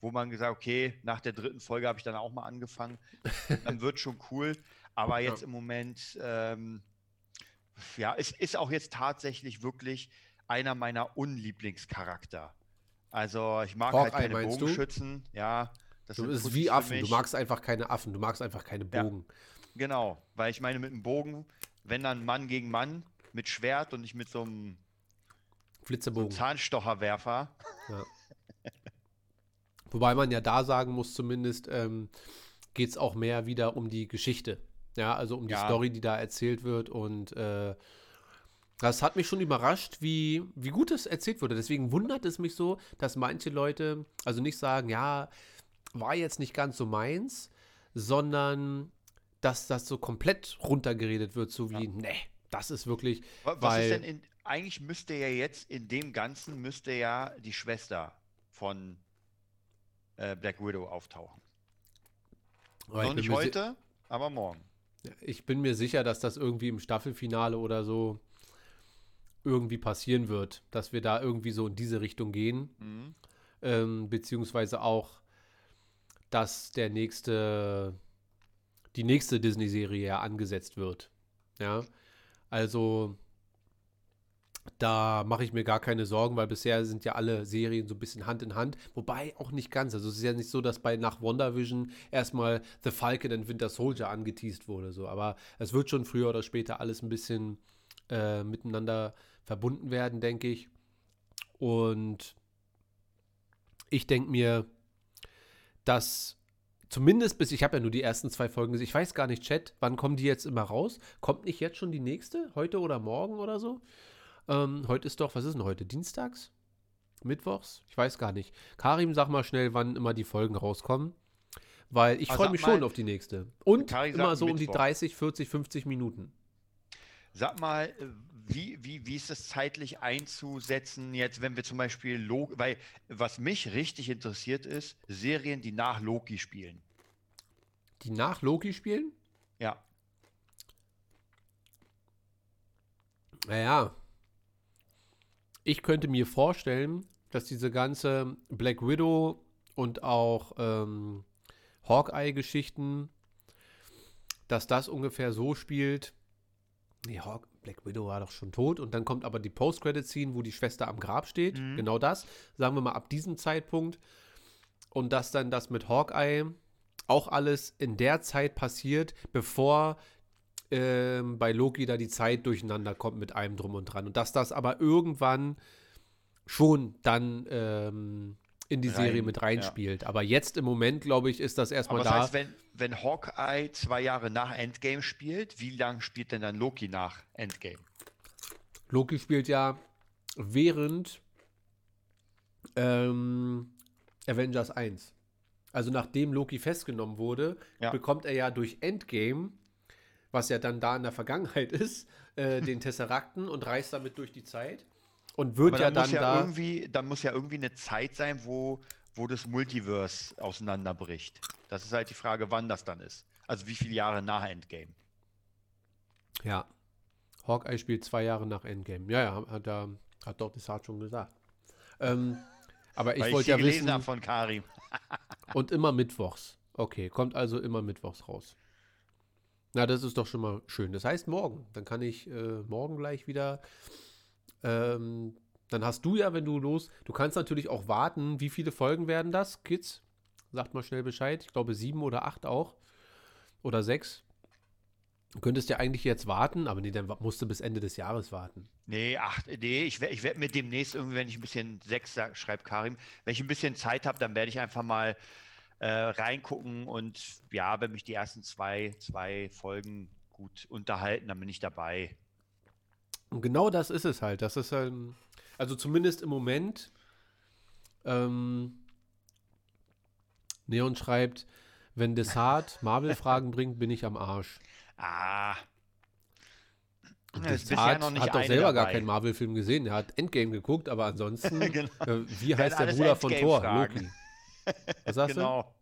wo man gesagt okay, nach der dritten Folge habe ich dann auch mal angefangen. Dann wird schon cool. Aber jetzt Ja. im Moment, ähm, ja, es ist auch jetzt tatsächlich wirklich einer meiner Unlieblingscharakter. Also ich mag halt Hawkeye, keine meinst du? Bogenschützen. Ja, das Du Pussys wie Affen. Du magst einfach keine Affen. Du magst einfach keine Ja. Bogen. Genau, weil ich meine, mit einem Bogen, wenn dann Mann gegen Mann mit Schwert und nicht mit so einem, so einem Flitzebogen. Zahnstocherwerfer. Wobei man ja da sagen muss, zumindest ähm, geht es auch mehr wieder um die Geschichte. Ja, also um die Ja. Story, die da erzählt wird. Und äh, das hat mich schon überrascht, wie, wie gut es erzählt wurde. Deswegen wundert es mich so, dass manche Leute also nicht sagen, ja, war jetzt nicht ganz so meins, sondern dass das so komplett runtergeredet wird, so wie, nee, das ist wirklich, Wa- Was weil ist denn in, eigentlich müsste ja jetzt in dem Ganzen müsste ja die Schwester von äh, Black Widow auftauchen. Noch nicht heute, aber morgen. Ich bin mir sicher, dass das irgendwie im Staffelfinale oder so irgendwie passieren wird, dass wir da irgendwie so in diese Richtung gehen, Mhm. ähm, beziehungsweise auch, dass der nächste, die nächste Disney-Serie ja angesetzt wird. Ja, also da mache ich mir gar keine Sorgen, weil bisher sind ja alle Serien so ein bisschen Hand in Hand, wobei auch nicht ganz. Also es ist ja nicht so, dass bei nach WandaVision erstmal The Falcon and Winter Soldier angeteased wurde, so. Aber es wird schon früher oder später alles ein bisschen äh, miteinander verbunden werden, denke ich. Und ich denke mir, dass zumindest bis, ich habe ja nur die ersten zwei Folgen gesehen, ich weiß gar nicht, Chat, wann kommen die jetzt immer raus? Kommt nicht jetzt schon die nächste? Heute oder morgen oder so? Ähm, heute ist doch, was ist denn heute? Dienstags? Mittwochs? Ich weiß gar nicht. Karim, sag mal schnell, wann immer die Folgen rauskommen. Weil ich freue mich schon auf die nächste. Und immer so um die Mittwoch. 30, 40, 50 Minuten. Sag mal, äh, wie, wie, wie ist es zeitlich einzusetzen, jetzt, wenn wir zum Beispiel Loki, weil was mich richtig interessiert ist, Serien, die nach Loki spielen. Die nach Loki spielen? Ja. Naja. Ich könnte mir vorstellen, dass diese ganze Black Widow und auch ähm, Hawkeye-Geschichten, dass das ungefähr so spielt. Nee, Hawk, Black Widow war doch schon tot und dann kommt aber die Post-Credit-Scene, wo die Schwester am Grab steht. Mhm. Genau das. Sagen wir mal ab diesem Zeitpunkt. Und dass dann das mit Hawkeye auch alles in der Zeit passiert, bevor ähm, bei Loki da die Zeit durcheinander kommt mit allem drum und dran. Und dass das aber irgendwann schon dann ähm, in die Rein, Serie mit reinspielt. Aber jetzt im Moment, glaube ich, ist das erstmal das da. heißt, wenn, wenn Hawkeye zwei Jahre nach Endgame spielt, wie lange spielt denn dann Loki nach Endgame? Loki spielt ja während ähm, Avengers 1. Also nachdem Loki festgenommen wurde, Ja. bekommt er ja durch Endgame, was ja dann da in der Vergangenheit ist, äh, den Tesserakten und reist damit durch die Zeit. Und wird Aber ja dann dann ja da. irgendwie, dann muss ja irgendwie eine Zeit sein, wo, wo das Multiverse auseinanderbricht. Das ist halt die Frage, wann das dann ist. Also wie viele Jahre nach Endgame. Ja. Hawkeye spielt zwei Jahre nach Endgame. Ja, ja, hat, er, hat doch Desart schon gesagt. Ähm, aber ich wollte ja gelesen wissen. von Karim. Und immer mittwochs. Okay, kommt also immer mittwochs raus. Na, das ist doch schon mal schön. Das heißt morgen. Dann kann ich äh, morgen gleich wieder. Ähm, dann hast du ja, wenn du los. Du kannst natürlich auch warten. Wie viele Folgen werden das, Kids? Sagt mal schnell Bescheid. Ich glaube sieben oder acht auch. Oder sechs. Du könntest ja eigentlich jetzt warten, aber nee, dann musst du bis Ende des Jahres warten. Nee, ach, nee, ich werde ich werd mir demnächst irgendwie, wenn ich ein bisschen sechs schreibt Karim, wenn ich ein bisschen Zeit habe, dann werde ich einfach mal äh, reingucken und ja, wenn mich die ersten zwei, zwei Folgen gut unterhalten, dann bin ich dabei. Und genau das ist es halt. Das ist ähm, also zumindest im Moment. Ähm, Neon schreibt, wenn Desart Marvel-Fragen bringt, bin ich am Arsch. Ah. Desart noch nicht hat doch selber gar dabei. keinen Marvel-Film gesehen. Er hat Endgame geguckt, aber ansonsten, Genau. äh, wie heißt der Bruder von Thor? Loki. Was sagst Genau.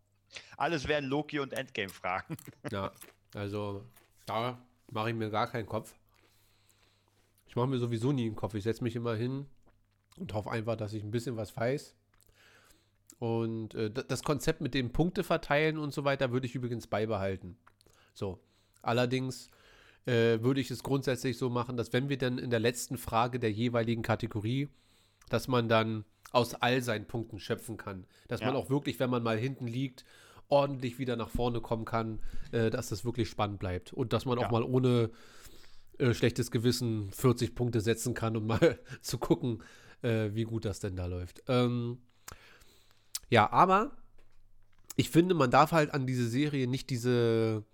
Alles werden Loki und Endgame fragen. du? Ja, also da mache ich mir gar keinen Kopf. Ich mache mir sowieso nie einen Kopf. Ich setze mich immer hin und hoffe einfach, dass ich ein bisschen was weiß. Und äh, das Konzept mit dem Punkte verteilen und so weiter würde ich übrigens beibehalten. So. Allerdings äh, würde ich es grundsätzlich so machen, dass wenn wir dann in der letzten Frage der jeweiligen Kategorie, dass man dann aus all seinen Punkten schöpfen kann. Dass man Ja. auch wirklich, wenn man mal hinten liegt, ordentlich wieder nach vorne kommen kann, äh, dass das wirklich spannend bleibt. Und dass man auch Ja. mal ohne äh, schlechtes Gewissen 40 Punkte setzen kann, um mal zu gucken, äh, wie gut das denn da läuft. Ähm, ja, aber ich finde, man darf halt an diese Serie nicht diese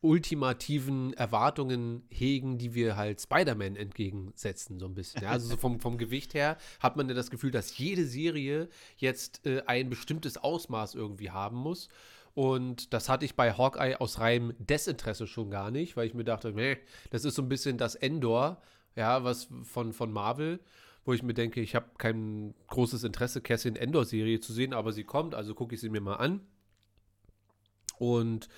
ultimativen Erwartungen hegen, die wir halt Spider-Man entgegensetzen, so ein bisschen. Ja, also so vom, vom Gewicht her hat man ja das Gefühl, dass jede Serie jetzt äh, ein bestimmtes Ausmaß irgendwie haben muss. Und das hatte ich bei Hawkeye aus reinem Desinteresse schon gar nicht, weil ich mir dachte, nee, das ist so ein bisschen das Endor, ja, was von, von Marvel, wo ich mir denke, ich habe kein großes Interesse, Cassian Endor-Serie zu sehen, aber sie kommt, also gucke ich sie mir mal an. Und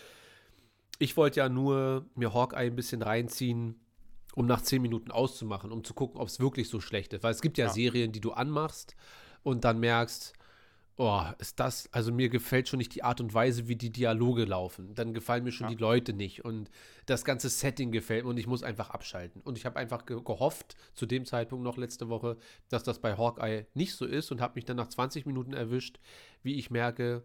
ich wollte ja nur mir Hawkeye ein bisschen reinziehen, um nach 10 Minuten auszumachen, um zu gucken, ob es wirklich so schlecht ist. Weil es gibt ja, Ja. Serien, die du anmachst und dann merkst, oh, ist das, also mir gefällt schon nicht die Art und Weise, wie die Dialoge laufen. Dann gefallen mir schon Ja. die Leute nicht und das ganze Setting gefällt mir und ich muss einfach abschalten. Und ich habe einfach ge gehofft, zu dem Zeitpunkt noch letzte Woche, dass das bei Hawkeye nicht so ist und habe mich dann nach 20 Minuten erwischt, wie ich merke,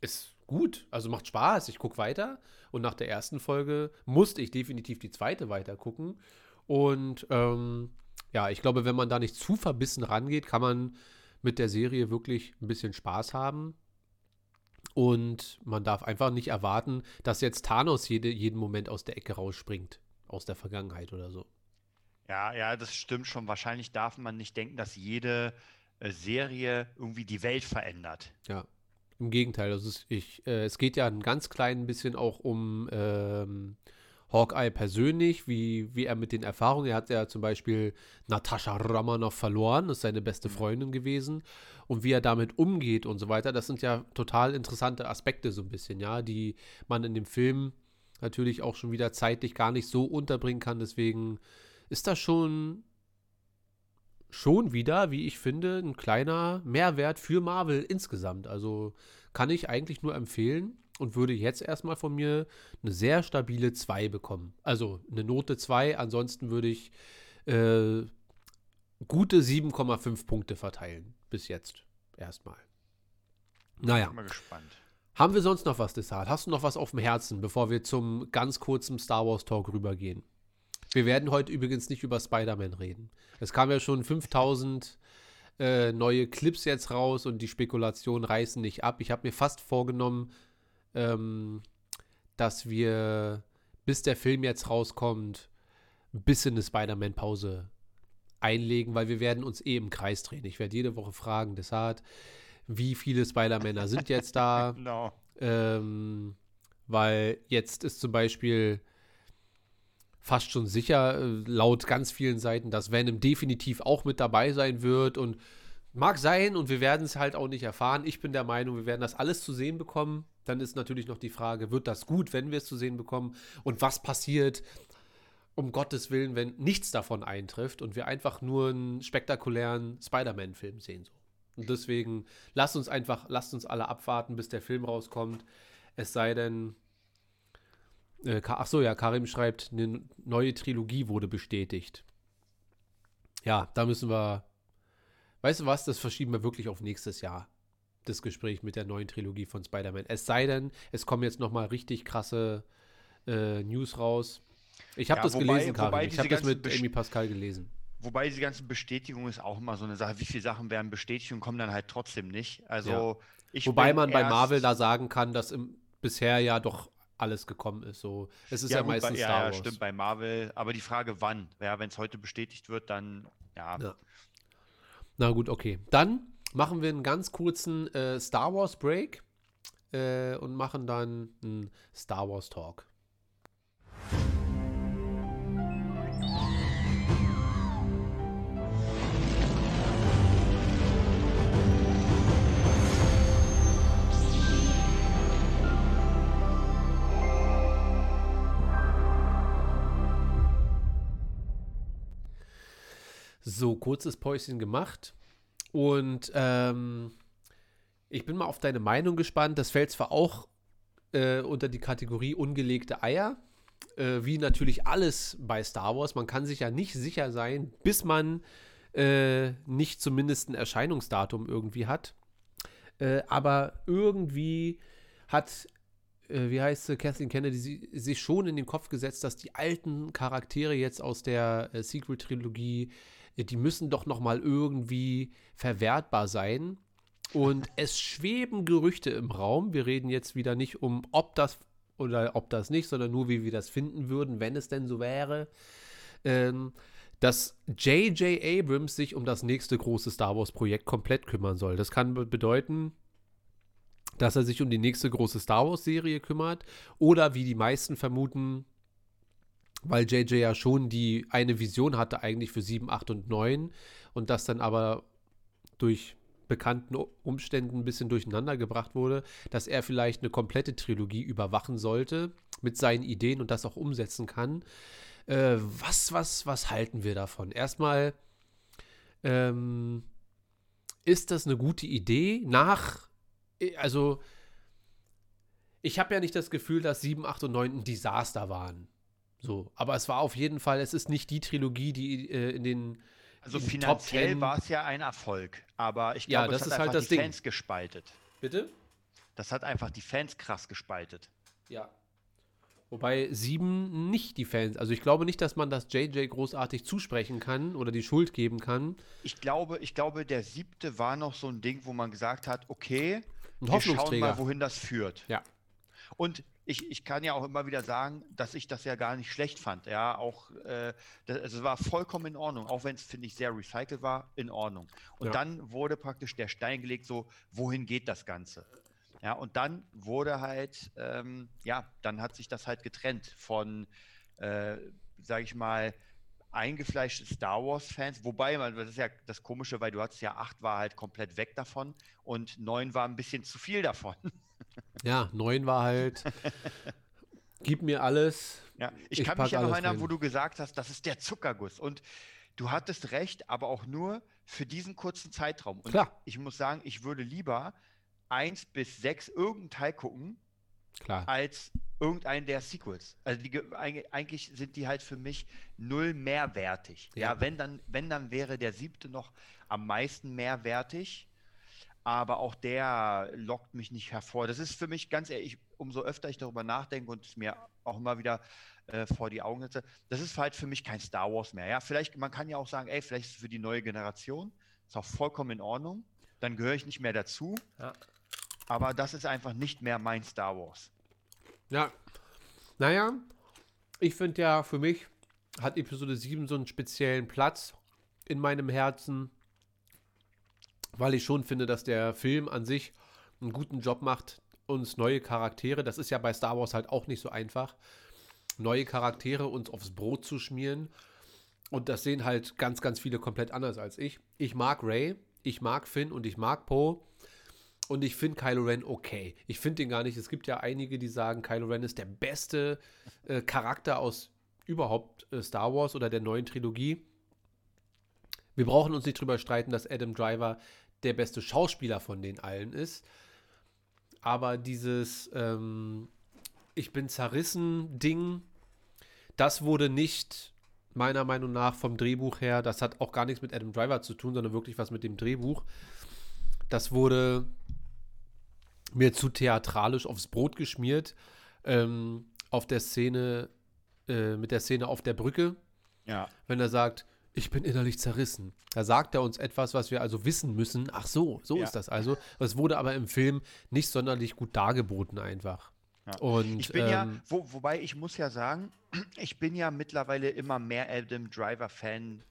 ist gut, also macht Spaß, ich gucke weiter und nach der ersten Folge musste ich definitiv die zweite weiter gucken und ähm, ja, ich glaube, wenn man da nicht zu verbissen rangeht, kann man mit der Serie wirklich ein bisschen Spaß haben und man darf einfach nicht erwarten, dass jetzt Thanos jede, jeden Moment aus der Ecke rausspringt, aus der Vergangenheit oder so. Ja, ja, das stimmt schon. Wahrscheinlich darf man nicht denken, dass jede äh, Serie irgendwie die Welt verändert. Ja, im Gegenteil. Also es, ich, äh, es geht ja ein ganz klein bisschen auch um ähm, Hawkeye persönlich, wie, wie er mit den Erfahrungen, er hat ja zum Beispiel Natascha Romanoff verloren, ist seine beste Freundin gewesen und wie er damit umgeht und so weiter, das sind ja total interessante Aspekte so ein bisschen, ja, die man in dem Film natürlich auch schon wieder zeitlich gar nicht so unterbringen kann, deswegen ist das schon schon wieder, wie ich finde, ein kleiner Mehrwert für Marvel insgesamt. Also kann ich eigentlich nur empfehlen und würde jetzt erstmal von mir eine sehr stabile 2 bekommen. Also eine Note 2, ansonsten würde ich äh, gute 7,5 Punkte verteilen. Bis jetzt erstmal. Naja. Bin mal gespannt. Haben wir sonst noch was, Desart? Hast du noch was auf dem Herzen, bevor wir zum ganz kurzen Star Wars Talk rübergehen? Wir werden heute übrigens nicht über Spider-Man reden. Es kam ja schon 5000 äh, neue Clips jetzt raus und die Spekulationen reißen nicht ab. Ich habe mir fast vorgenommen, ähm, dass wir, bis der Film jetzt rauskommt, ein bisschen eine Spider-Man-Pause einlegen, weil wir werden uns eh im Kreis drehen. Ich werde jede Woche fragen, deshalb, wie viele Spider-Männer sind jetzt da? Genau. Ähm, weil jetzt ist zum Beispiel fast schon sicher, äh, laut ganz vielen Seiten, dass Venom definitiv auch mit dabei sein wird und mag sein und wir werden es halt auch nicht erfahren. Ich bin der Meinung, wir werden das alles zu sehen bekommen. Dann ist natürlich noch die Frage, wird das gut, wenn wir es zu sehen bekommen? Und was passiert, um Gottes Willen, wenn nichts davon eintrifft und wir einfach nur einen spektakulären Spider-Man-Film sehen? So. Und deswegen lasst uns einfach, lasst uns alle abwarten, bis der Film rauskommt. Es sei denn, äh, ach so, ja, Karim schreibt, eine neue Trilogie wurde bestätigt. Ja, da müssen wir, weißt du was, das verschieben wir wirklich auf nächstes Jahr. Das Gespräch mit der neuen Trilogie von Spider-Man. Es sei denn, es kommen jetzt noch mal richtig krasse äh, News raus. Ich habe Ja, das wobei- gelesen, Karim. wobei Ich habe das mit Amy Pascal gelesen. Wobei diese ganzen Bestätigungen ist auch immer so eine Sache. Wie viele Sachen werden bestätigt und kommen dann halt trotzdem nicht? Also, Ja. Wobei man bei Marvel da sagen kann, dass im, bisher ja doch alles gekommen ist. So, es ist ja, gut, meistens bei, Star ja, Wars. ja, stimmt, bei Marvel. Aber die Frage, wann? Ja, wenn es heute bestätigt wird, dann, ja. Ja. Na gut, okay. Dann machen wir einen ganz kurzen äh, Star Wars Break äh, und machen dann einen Star Wars Talk. So, kurzes Päuschen gemacht. Und ähm, ich bin mal auf deine Meinung gespannt. Das fällt zwar auch äh, unter die Kategorie ungelegte Eier, äh, wie natürlich alles bei Star Wars. Man kann sich ja nicht sicher sein, bis man äh, nicht zumindest ein Erscheinungsdatum irgendwie hat. Äh, aber irgendwie hat, äh, wie heißt sie, Kathleen Kennedy, sie, sich schon in den Kopf gesetzt, dass die alten Charaktere jetzt aus der äh, Sequel-Trilogie, die müssen doch noch mal irgendwie verwertbar sein. Und es schweben Gerüchte im Raum. Wir reden jetzt wieder nicht um, ob das oder ob das nicht, sondern nur, wie wir das finden würden, wenn es denn so wäre. Ähm, dass J.J. Abrams sich um das nächste große Star Wars-Projekt komplett kümmern soll. Das kann be- bedeuten, dass er sich um die nächste große Star Wars-Serie kümmert oder wie die meisten vermuten, weil JJ ja schon die eine Vision hatte eigentlich für 7, 8 und 9 und das dann aber durch bekannten Umständen ein bisschen durcheinander gebracht wurde, dass er vielleicht eine komplette Trilogie überwachen sollte mit seinen Ideen und das auch umsetzen kann. Äh, was, was, was halten wir davon? Erstmal, ähm, ist das eine gute Idee? Nach, äh, also, ich habe ja nicht das Gefühl, dass 7, 8 und 9 ein Desaster waren. So, aber es war auf jeden Fall, es ist nicht die Trilogie, die äh, in den Also in finanziell 10 war es ja ein Erfolg. Aber ich Ja, glaube, das es ist hat halt einfach das die Ding. Fans gespaltet. Bitte? Das hat einfach die Fans krass gespaltet. Ja. Wobei sieben nicht die Fans, also ich glaube nicht, dass man das JJ großartig zusprechen kann oder die Schuld geben kann. Ich glaube, ich glaube, der siebte war noch so ein Ding, wo man gesagt hat, okay, wir schauen mal, wohin das führt. Ja. Und ich, ich kann ja auch immer wieder sagen, dass ich das ja gar nicht schlecht fand. Ja, auch äh, das, es war vollkommen in Ordnung, auch wenn es, finde ich, sehr recycelt war, in Ordnung. Und Ja. dann wurde praktisch der Stein gelegt, so, wohin geht das Ganze? Ja, und dann wurde halt, ähm, ja, dann hat sich das halt getrennt von äh, sage ich mal, eingefleischte Star Wars-Fans, wobei, man, das ist ja das Komische, weil du hattest ja acht war halt komplett weg davon und neun war ein bisschen zu viel davon. Ja, neun war halt, gib mir alles. Ja, ich, Ich kann mich ja noch erinnern, wo du gesagt hast, das ist der Zuckerguss. Und du hattest recht, aber auch nur für diesen kurzen Zeitraum. Und Klar. ich muss sagen, ich würde lieber eins bis sechs irgendeinen Teil gucken, Klar. als irgendeinen der Sequels. Also die, ge- eig- eigentlich sind die halt für mich null mehrwertig. Ja, Ja. wenn dann, wenn dann wäre der siebte noch am meisten mehrwertig, aber auch der lockt mich nicht hervor. Das ist für mich ganz ehrlich, umso öfter ich darüber nachdenke und es mir auch immer wieder äh, vor die Augen setze, das ist halt für mich kein Star Wars mehr. Ja, vielleicht, man kann ja auch sagen, ey, vielleicht ist es für die neue Generation, ist auch vollkommen in Ordnung. Dann gehöre ich nicht mehr dazu. Ja. Aber das ist einfach nicht mehr mein Star Wars. Ja. Naja, ich finde ja, für mich hat Episode 7 so einen speziellen Platz in meinem Herzen, weil ich schon finde, dass der Film an sich einen guten Job macht, uns neue Charaktere, das ist ja bei Star Wars halt auch nicht so einfach, neue Charaktere uns aufs Brot zu schmieren. Und das sehen halt ganz, ganz viele komplett anders als ich. Ich mag Ray, ich mag Finn und ich mag Poe. Und ich finde Kylo Ren okay. Ich finde den gar nicht. Es gibt ja einige, die sagen, Kylo Ren ist der beste äh, Charakter aus überhaupt äh, Star Wars oder der neuen Trilogie. Wir brauchen uns nicht drüber streiten, dass Adam Driver der beste Schauspieler von den allen ist. Aber dieses ähm, Ich bin zerrissen Ding, das wurde nicht meiner Meinung nach vom Drehbuch her, das hat auch gar nichts mit Adam Driver zu tun, sondern wirklich was mit dem Drehbuch. Das wurde mir zu theatralisch aufs Brot geschmiert. Ähm, auf der Szene, äh, mit der Szene auf der Brücke, Ja. wenn er sagt, ich bin innerlich zerrissen. Da sagt er uns etwas, was wir also wissen müssen. Ach so, so Ja. ist das also. Es wurde aber im Film nicht sonderlich gut dargeboten einfach. Ja. Und Ich bin ja, ähm, wo, wobei ich muss ja sagen, ich bin ja mittlerweile immer mehr Adam Driver-Fan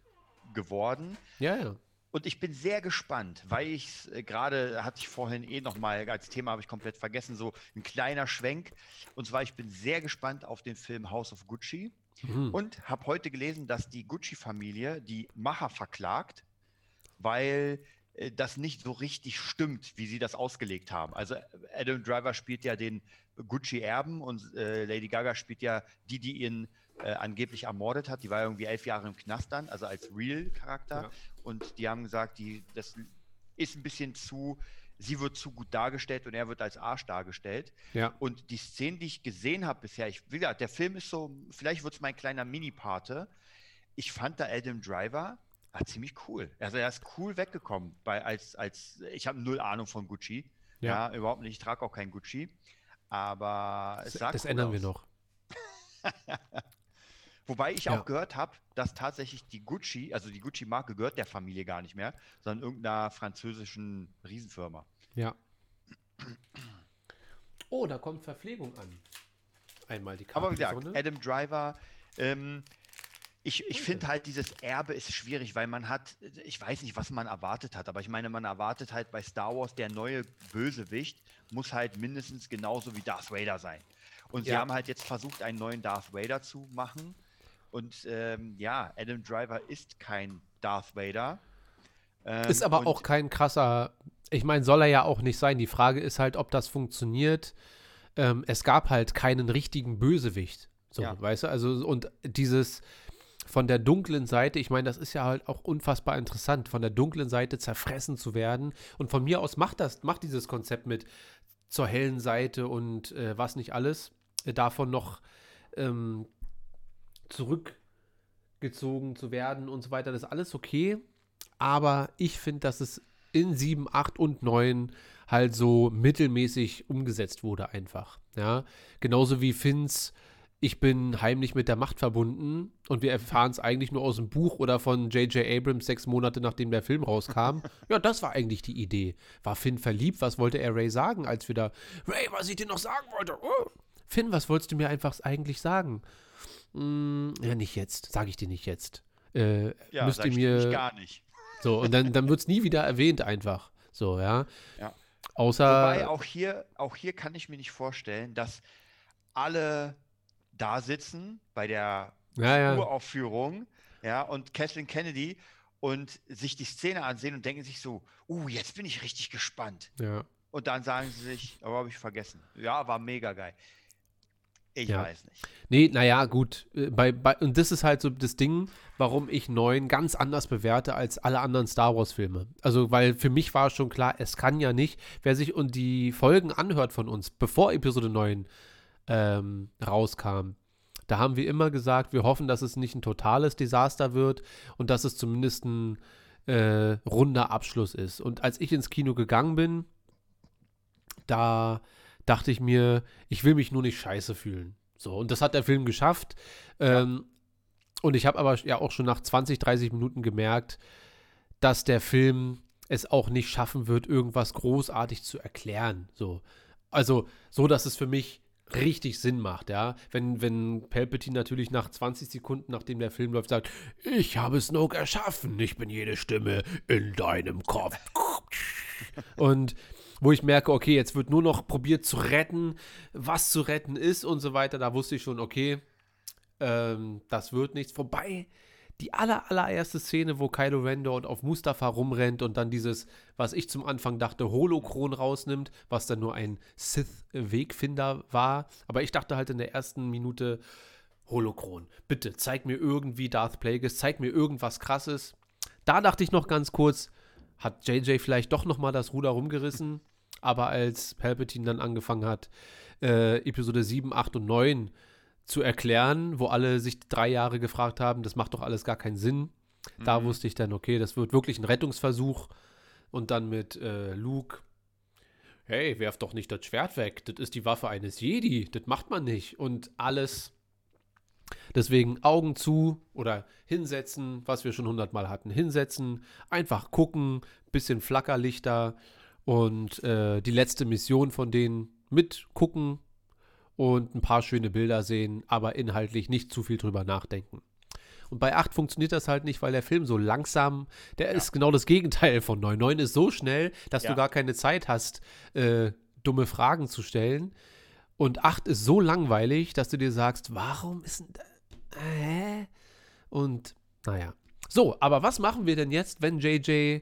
geworden. ja, ja. Und ich bin sehr gespannt, weil ich äh, gerade hatte ich vorhin eh noch mal als Thema habe ich komplett vergessen so ein kleiner Schwenk und zwar ich bin sehr gespannt auf den Film House of Gucci Mhm. und habe heute gelesen, dass die Gucci-Familie die Macher verklagt, weil äh, das nicht so richtig stimmt, wie sie das ausgelegt haben. Also äh, Adam Driver spielt ja den Gucci-Erben und äh, Lady Gaga spielt ja die, die ihn äh, angeblich ermordet hat. Die war irgendwie elf Jahre im Knast dann, also als Real-Charakter. Ja. Und die haben gesagt, die, das ist ein bisschen zu, sie wird zu gut dargestellt und er wird als Arsch dargestellt. ja. Und die Szenen, die ich gesehen habe bisher, ich, wie gesagt, der Film ist so, vielleicht wird es mein kleiner Mini-Pate. Ich fand da Adam Driver ah, ziemlich cool. Also er ist cool weggekommen, bei, als, als ich habe null Ahnung von Gucci. Ja, Ja. überhaupt nicht. Ich trage auch kein Gucci. Aber es Das, sah das cool ändern aus. wir noch. Wobei ich Ja. auch gehört habe, dass tatsächlich die Gucci, also die Gucci-Marke gehört der Familie gar nicht mehr, sondern irgendeiner französischen Riesenfirma. Ja. Oh, da kommt Verpflegung an. Einmal die Aber wie gesagt. Adam Driver, ähm, ich, ich finde halt, dieses Erbe ist schwierig, weil man hat, ich weiß nicht, was man erwartet hat, aber ich meine, man erwartet halt bei Star Wars, der neue Bösewicht muss halt mindestens genauso wie Darth Vader sein. Und sie Ja. haben halt jetzt versucht, einen neuen Darth Vader zu machen. Und ähm, ja, Adam Driver ist kein Darth Vader. Ähm, Ist aber auch kein krasser. Ich meine, soll er ja auch nicht sein. Die Frage ist halt, ob das funktioniert. Ähm, es gab halt keinen richtigen Bösewicht. So, Ja. weißt du? Also, und dieses von der dunklen Seite, ich meine, das ist ja halt auch unfassbar interessant, von der dunklen Seite zerfressen zu werden. Und von mir aus macht das, macht dieses Konzept mit zur hellen Seite und äh, was nicht alles, äh, davon noch ähm, zurückgezogen zu werden und so weiter. Das ist alles okay. Aber ich finde, dass es in 7, 8 und 9 halt so mittelmäßig umgesetzt wurde einfach. Ja, genauso wie Finns ich bin heimlich mit der Macht verbunden und wir erfahren es eigentlich nur aus dem Buch oder von J.J. Abrams sechs Monate nachdem der Film rauskam. ja, das war eigentlich die Idee. War Finn verliebt? Was wollte er Ray sagen, als wir da. Ray, was ich dir noch sagen wollte. Oh. Finn, was wolltest du mir einfach eigentlich sagen? Hm, ja, nicht jetzt. Sag ich dir nicht jetzt. Äh, ja, müsst sag ihr mir. gar nicht. So, und dann, dann wird es nie wieder erwähnt, einfach. So, ja. Ja. Außer. Wobei auch hier, auch hier kann ich mir nicht vorstellen, dass alle da sitzen bei der Ja, ja. Uraufführung, ja, und Kathleen Kennedy und sich die Szene ansehen und denken sich so, uh, jetzt bin ich richtig gespannt. ja. Und dann sagen sie sich, aber habe ich vergessen. Ja, war mega geil. Ich Ja. weiß nicht. Nee, naja, gut. Äh, Bei, bei, und das ist halt so das Ding, warum ich 9 ganz anders bewerte als alle anderen Star Wars-Filme. Also, weil für mich war schon klar, es kann ja nicht, wer sich und die Folgen anhört von uns, bevor Episode 9 ähm, rauskam, da haben wir immer gesagt, wir hoffen, dass es nicht ein totales Desaster wird und dass es zumindest ein äh, runder Abschluss ist. Und als ich ins Kino gegangen bin, da dachte ich mir, ich will mich nur nicht scheiße fühlen. So, und das hat der Film geschafft. Ähm, und ich habe aber ja auch schon nach 20, 30 Minuten gemerkt, dass der Film es auch nicht schaffen wird, irgendwas großartig zu erklären. So. Also, so, dass es für mich richtig Sinn macht, ja. Wenn, wenn Palpatine natürlich nach 20 Sekunden, nachdem der Film läuft, sagt, ich habe Snoke erschaffen, ich bin jede Stimme in deinem Kopf. Und wo ich merke, okay, jetzt wird nur noch probiert zu retten, was zu retten ist und so weiter, da wusste ich schon, okay, ähm, das wird nichts. Vorbei, die aller, allererste Szene, wo Kylo Ren dort auf Mustafa rumrennt und dann dieses, was ich zum Anfang dachte, Holokron rausnimmt, was dann nur ein Sith-Wegfinder war. Aber ich dachte halt in der ersten Minute, Holokron, bitte zeig mir irgendwie Darth Plagueis, zeig mir irgendwas krasses. Da dachte ich noch ganz kurz, hat JJ vielleicht doch noch mal das Ruder rumgerissen, aber als Palpatine dann angefangen hat, äh, Episode 7, 8 und 9 zu erklären, wo alle sich drei Jahre gefragt haben, das macht doch alles gar keinen Sinn. Da Mhm. wusste ich dann, okay, das wird wirklich ein Rettungsversuch. Und dann mit äh, Luke, hey, werf doch nicht das Schwert weg, das ist die Waffe eines Jedi, das macht man nicht. Und alles. Deswegen Augen zu oder hinsetzen, was wir schon hundertmal hatten. Hinsetzen, einfach gucken, bisschen Flackerlichter und äh, die letzte Mission von denen mitgucken und ein paar schöne Bilder sehen, aber inhaltlich nicht zu viel drüber nachdenken. Und bei 8 funktioniert das halt nicht, weil der Film so langsam, der ist genau das Gegenteil von 9. 9 ist so schnell, dass Ja. du gar keine Zeit hast, äh, dumme Fragen zu stellen. Und 8 ist so langweilig, dass du dir sagst, warum ist denn da, hä? Und naja. So, aber was machen wir denn jetzt, wenn JJ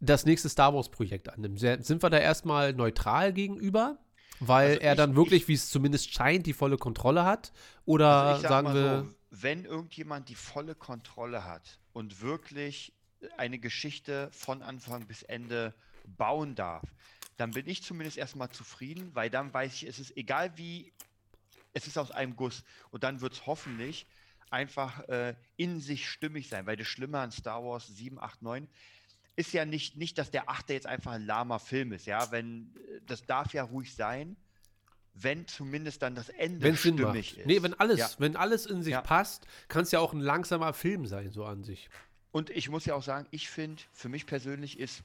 das nächste Star Wars Projekt annimmt? Sind wir da erstmal neutral gegenüber? Weil Also er ich- dann wirklich, ich- wie es zumindest scheint, die volle Kontrolle hat? Oder Also sag sagen wir, so, wenn irgendjemand die volle Kontrolle hat und wirklich eine Geschichte von Anfang bis Ende bauen darf, dann bin ich zumindest erstmal zufrieden, weil dann weiß ich, es ist egal wie, es ist aus einem Guss und dann wird es hoffentlich einfach äh, in sich stimmig sein, weil das Schlimme an Star Wars 7, 8, 9 ist ja nicht, nicht, dass der achte jetzt einfach ein lahmer Film ist, ja, wenn, äh, das darf ja ruhig sein, wenn zumindest dann das Ende wenn es Sinn stimmig ist. Nee, wenn alles, Ja. wenn alles in sich Ja. passt, kann es ja auch ein langsamer Film sein, so an sich. Und ich muss ja auch sagen, ich finde, für mich persönlich ist,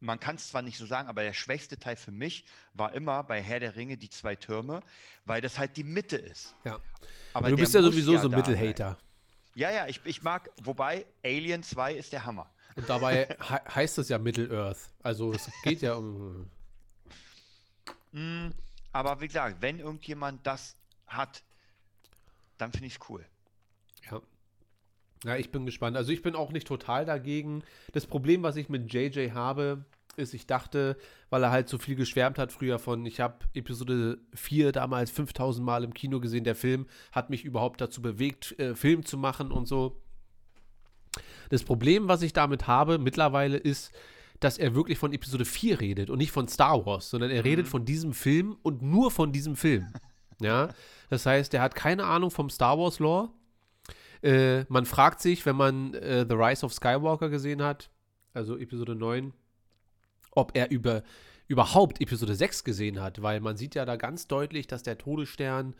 man kann es zwar nicht so sagen, aber der schwächste Teil für mich war immer bei Herr der Ringe die zwei Türme, weil das halt die Mitte ist. Ja. Aber du bist ja sowieso so ein. Mittelhater. Ja, ja, ich, ich mag, wobei Alien 2 ist der Hammer. Und dabei he heißt es ja Middle-earth. Also es geht ja um. Mm, aber wie gesagt, wenn irgendjemand das hat, dann finde ich es cool. Ja. Ich bin gespannt. Also ich bin auch nicht total dagegen. Das Problem, was ich mit JJ habe, ist, ich dachte, weil er halt so viel geschwärmt hat früher von, ich habe Episode 4 damals 5000 Mal im Kino gesehen, der Film hat mich überhaupt dazu bewegt, äh, Film zu machen und so. Das Problem, was ich damit habe mittlerweile, ist, dass er wirklich von Episode 4 redet und nicht von Star Wars, sondern er redet von diesem Film und nur von diesem Film. Ja, das heißt, er hat keine Ahnung vom Star Wars Lore. Äh, man fragt sich, wenn man äh, The Rise of Skywalker gesehen hat, also Episode 9, ob er über, überhaupt Episode 6 gesehen hat, weil man sieht ja da ganz deutlich, dass der Todesstern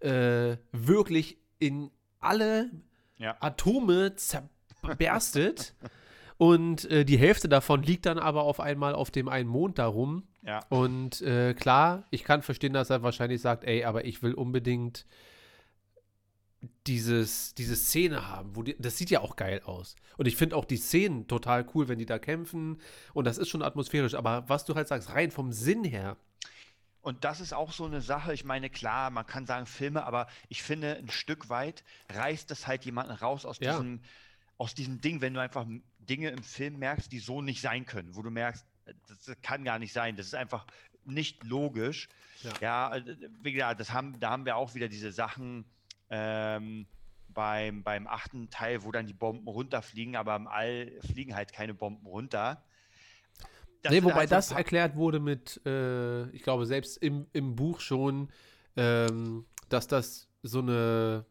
äh, wirklich in alle Ja. Atome zerberstet und äh, die Hälfte davon liegt dann aber auf einmal auf dem einen Mond darum. Ja. Und äh, klar, ich kann verstehen, dass er wahrscheinlich sagt, ey, aber ich will unbedingt dieses, diese Szene haben, wo die, das sieht ja auch geil aus. Und ich finde auch die Szenen total cool, wenn die da kämpfen. Und das ist schon atmosphärisch. Aber was du halt sagst, rein vom Sinn her, Und das ist auch so eine Sache. Ich meine, klar, man kann sagen Filme, aber ich finde, ein Stück weit reißt das halt jemanden raus aus Ja. diesem, aus diesem Ding, wenn du einfach Dinge im Film merkst, die so nicht sein können, wo du merkst, das kann gar nicht sein. Das ist einfach nicht logisch. Ja. Ja, äh, das haben, da haben wir auch wieder diese Sachen ähm, beim, beim achten Teil, wo dann die Bomben runterfliegen, aber im All fliegen halt keine Bomben runter. Das nee, wobei halt so ein das erklärt wurde mit, äh, ich glaube, selbst im, im Buch schon, ähm, dass das so eine,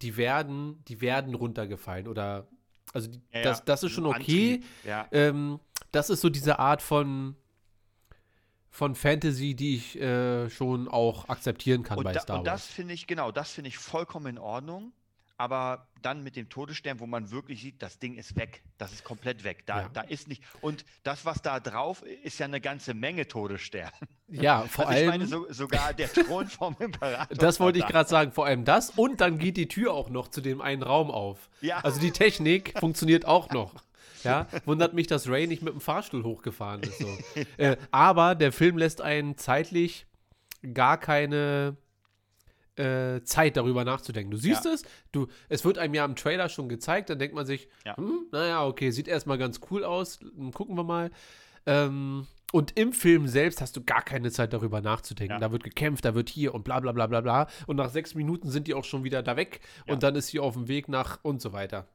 die werden, die werden runtergefallen oder, also die, Ja, das, das ist schon okay. Ja. Ähm, das ist so diese Art von, von Fantasy, die ich äh, schon auch akzeptieren kann Und, bei da, Star und das Wars. finde ich, genau, das finde ich vollkommen in Ordnung. Aber dann mit dem Todesstern, wo man wirklich sieht, das Ding ist weg. Das ist komplett weg. Da, Ja. da ist nicht. Und das, was da drauf ist, ja eine ganze Menge Todesstern. Ja, vor also ich allem. meine, so, sogar der Thron vom Imperator. Das wollte ich gerade sagen, vor allem das. Und dann geht die Tür auch noch zu dem einen Raum auf. Ja. Also die Technik funktioniert auch noch. Ja, wundert mich, dass Ray nicht mit dem Fahrstuhl hochgefahren ist. So. äh, aber der Film lässt einen zeitlich gar keine äh, Zeit darüber nachzudenken. Du siehst Ja. es, du, es wird einem ja im Trailer schon gezeigt, dann denkt man sich, Ja. hm, naja, okay, sieht erstmal ganz cool aus, hm, gucken wir mal. Ähm, und im Film selbst hast du gar keine Zeit darüber nachzudenken. Ja. Da wird gekämpft, da wird hier und bla bla bla bla bla. Und nach sechs Minuten sind die auch schon wieder da weg Ja. und dann ist sie auf dem Weg nach und so weiter.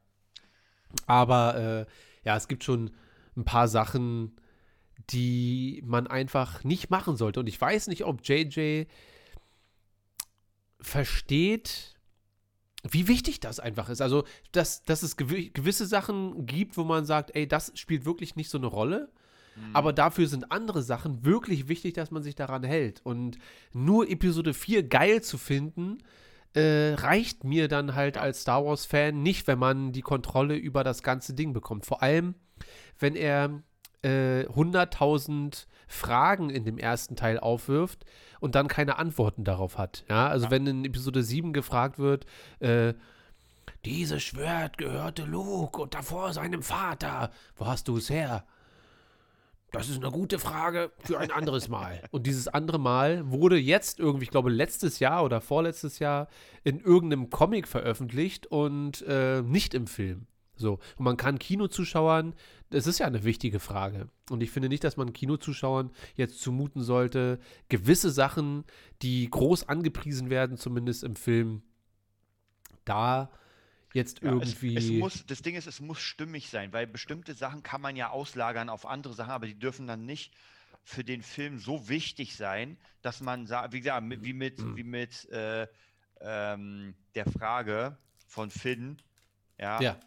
Aber äh, ja, es gibt schon ein paar Sachen, die man einfach nicht machen sollte. Und ich weiß nicht, ob JJ versteht, wie wichtig das einfach ist. Also, dass, dass es gewi gewisse Sachen gibt, wo man sagt, ey, das spielt wirklich nicht so eine Rolle. Aber dafür sind andere Sachen wirklich wichtig, dass man sich daran hält. Und nur Episode 4 geil zu finden, äh, reicht mir dann halt als Star Wars-Fan nicht, wenn man die Kontrolle über das ganze Ding bekommt. Vor allem, wenn er äh, 100.000 Fragen in dem ersten Teil aufwirft und dann keine Antworten darauf hat. Ja, also Ja. wenn in Episode 7 gefragt wird, äh, dieses Schwert gehörte Luke und davor seinem Vater. Wo hast du es her? Das ist eine gute Frage für ein anderes Mal. Und dieses andere Mal wurde jetzt irgendwie, ich glaube, letztes Jahr oder vorletztes Jahr in irgendeinem Comic veröffentlicht und äh, nicht im Film. So. Und man kann Kinozuschauern, das ist ja eine wichtige Frage. Und ich finde nicht, dass man Kinozuschauern jetzt zumuten sollte, gewisse Sachen, die groß angepriesen werden, zumindest im Film, da jetzt Ja, irgendwie. Es, es muss, das Ding ist, es muss stimmig sein, weil bestimmte Sachen kann man ja auslagern auf andere Sachen, aber die dürfen dann nicht für den Film so wichtig sein, dass man sagt, wie gesagt, wie mit, Mhm. wie mit äh, ähm, der Frage von Finn, ja, ja.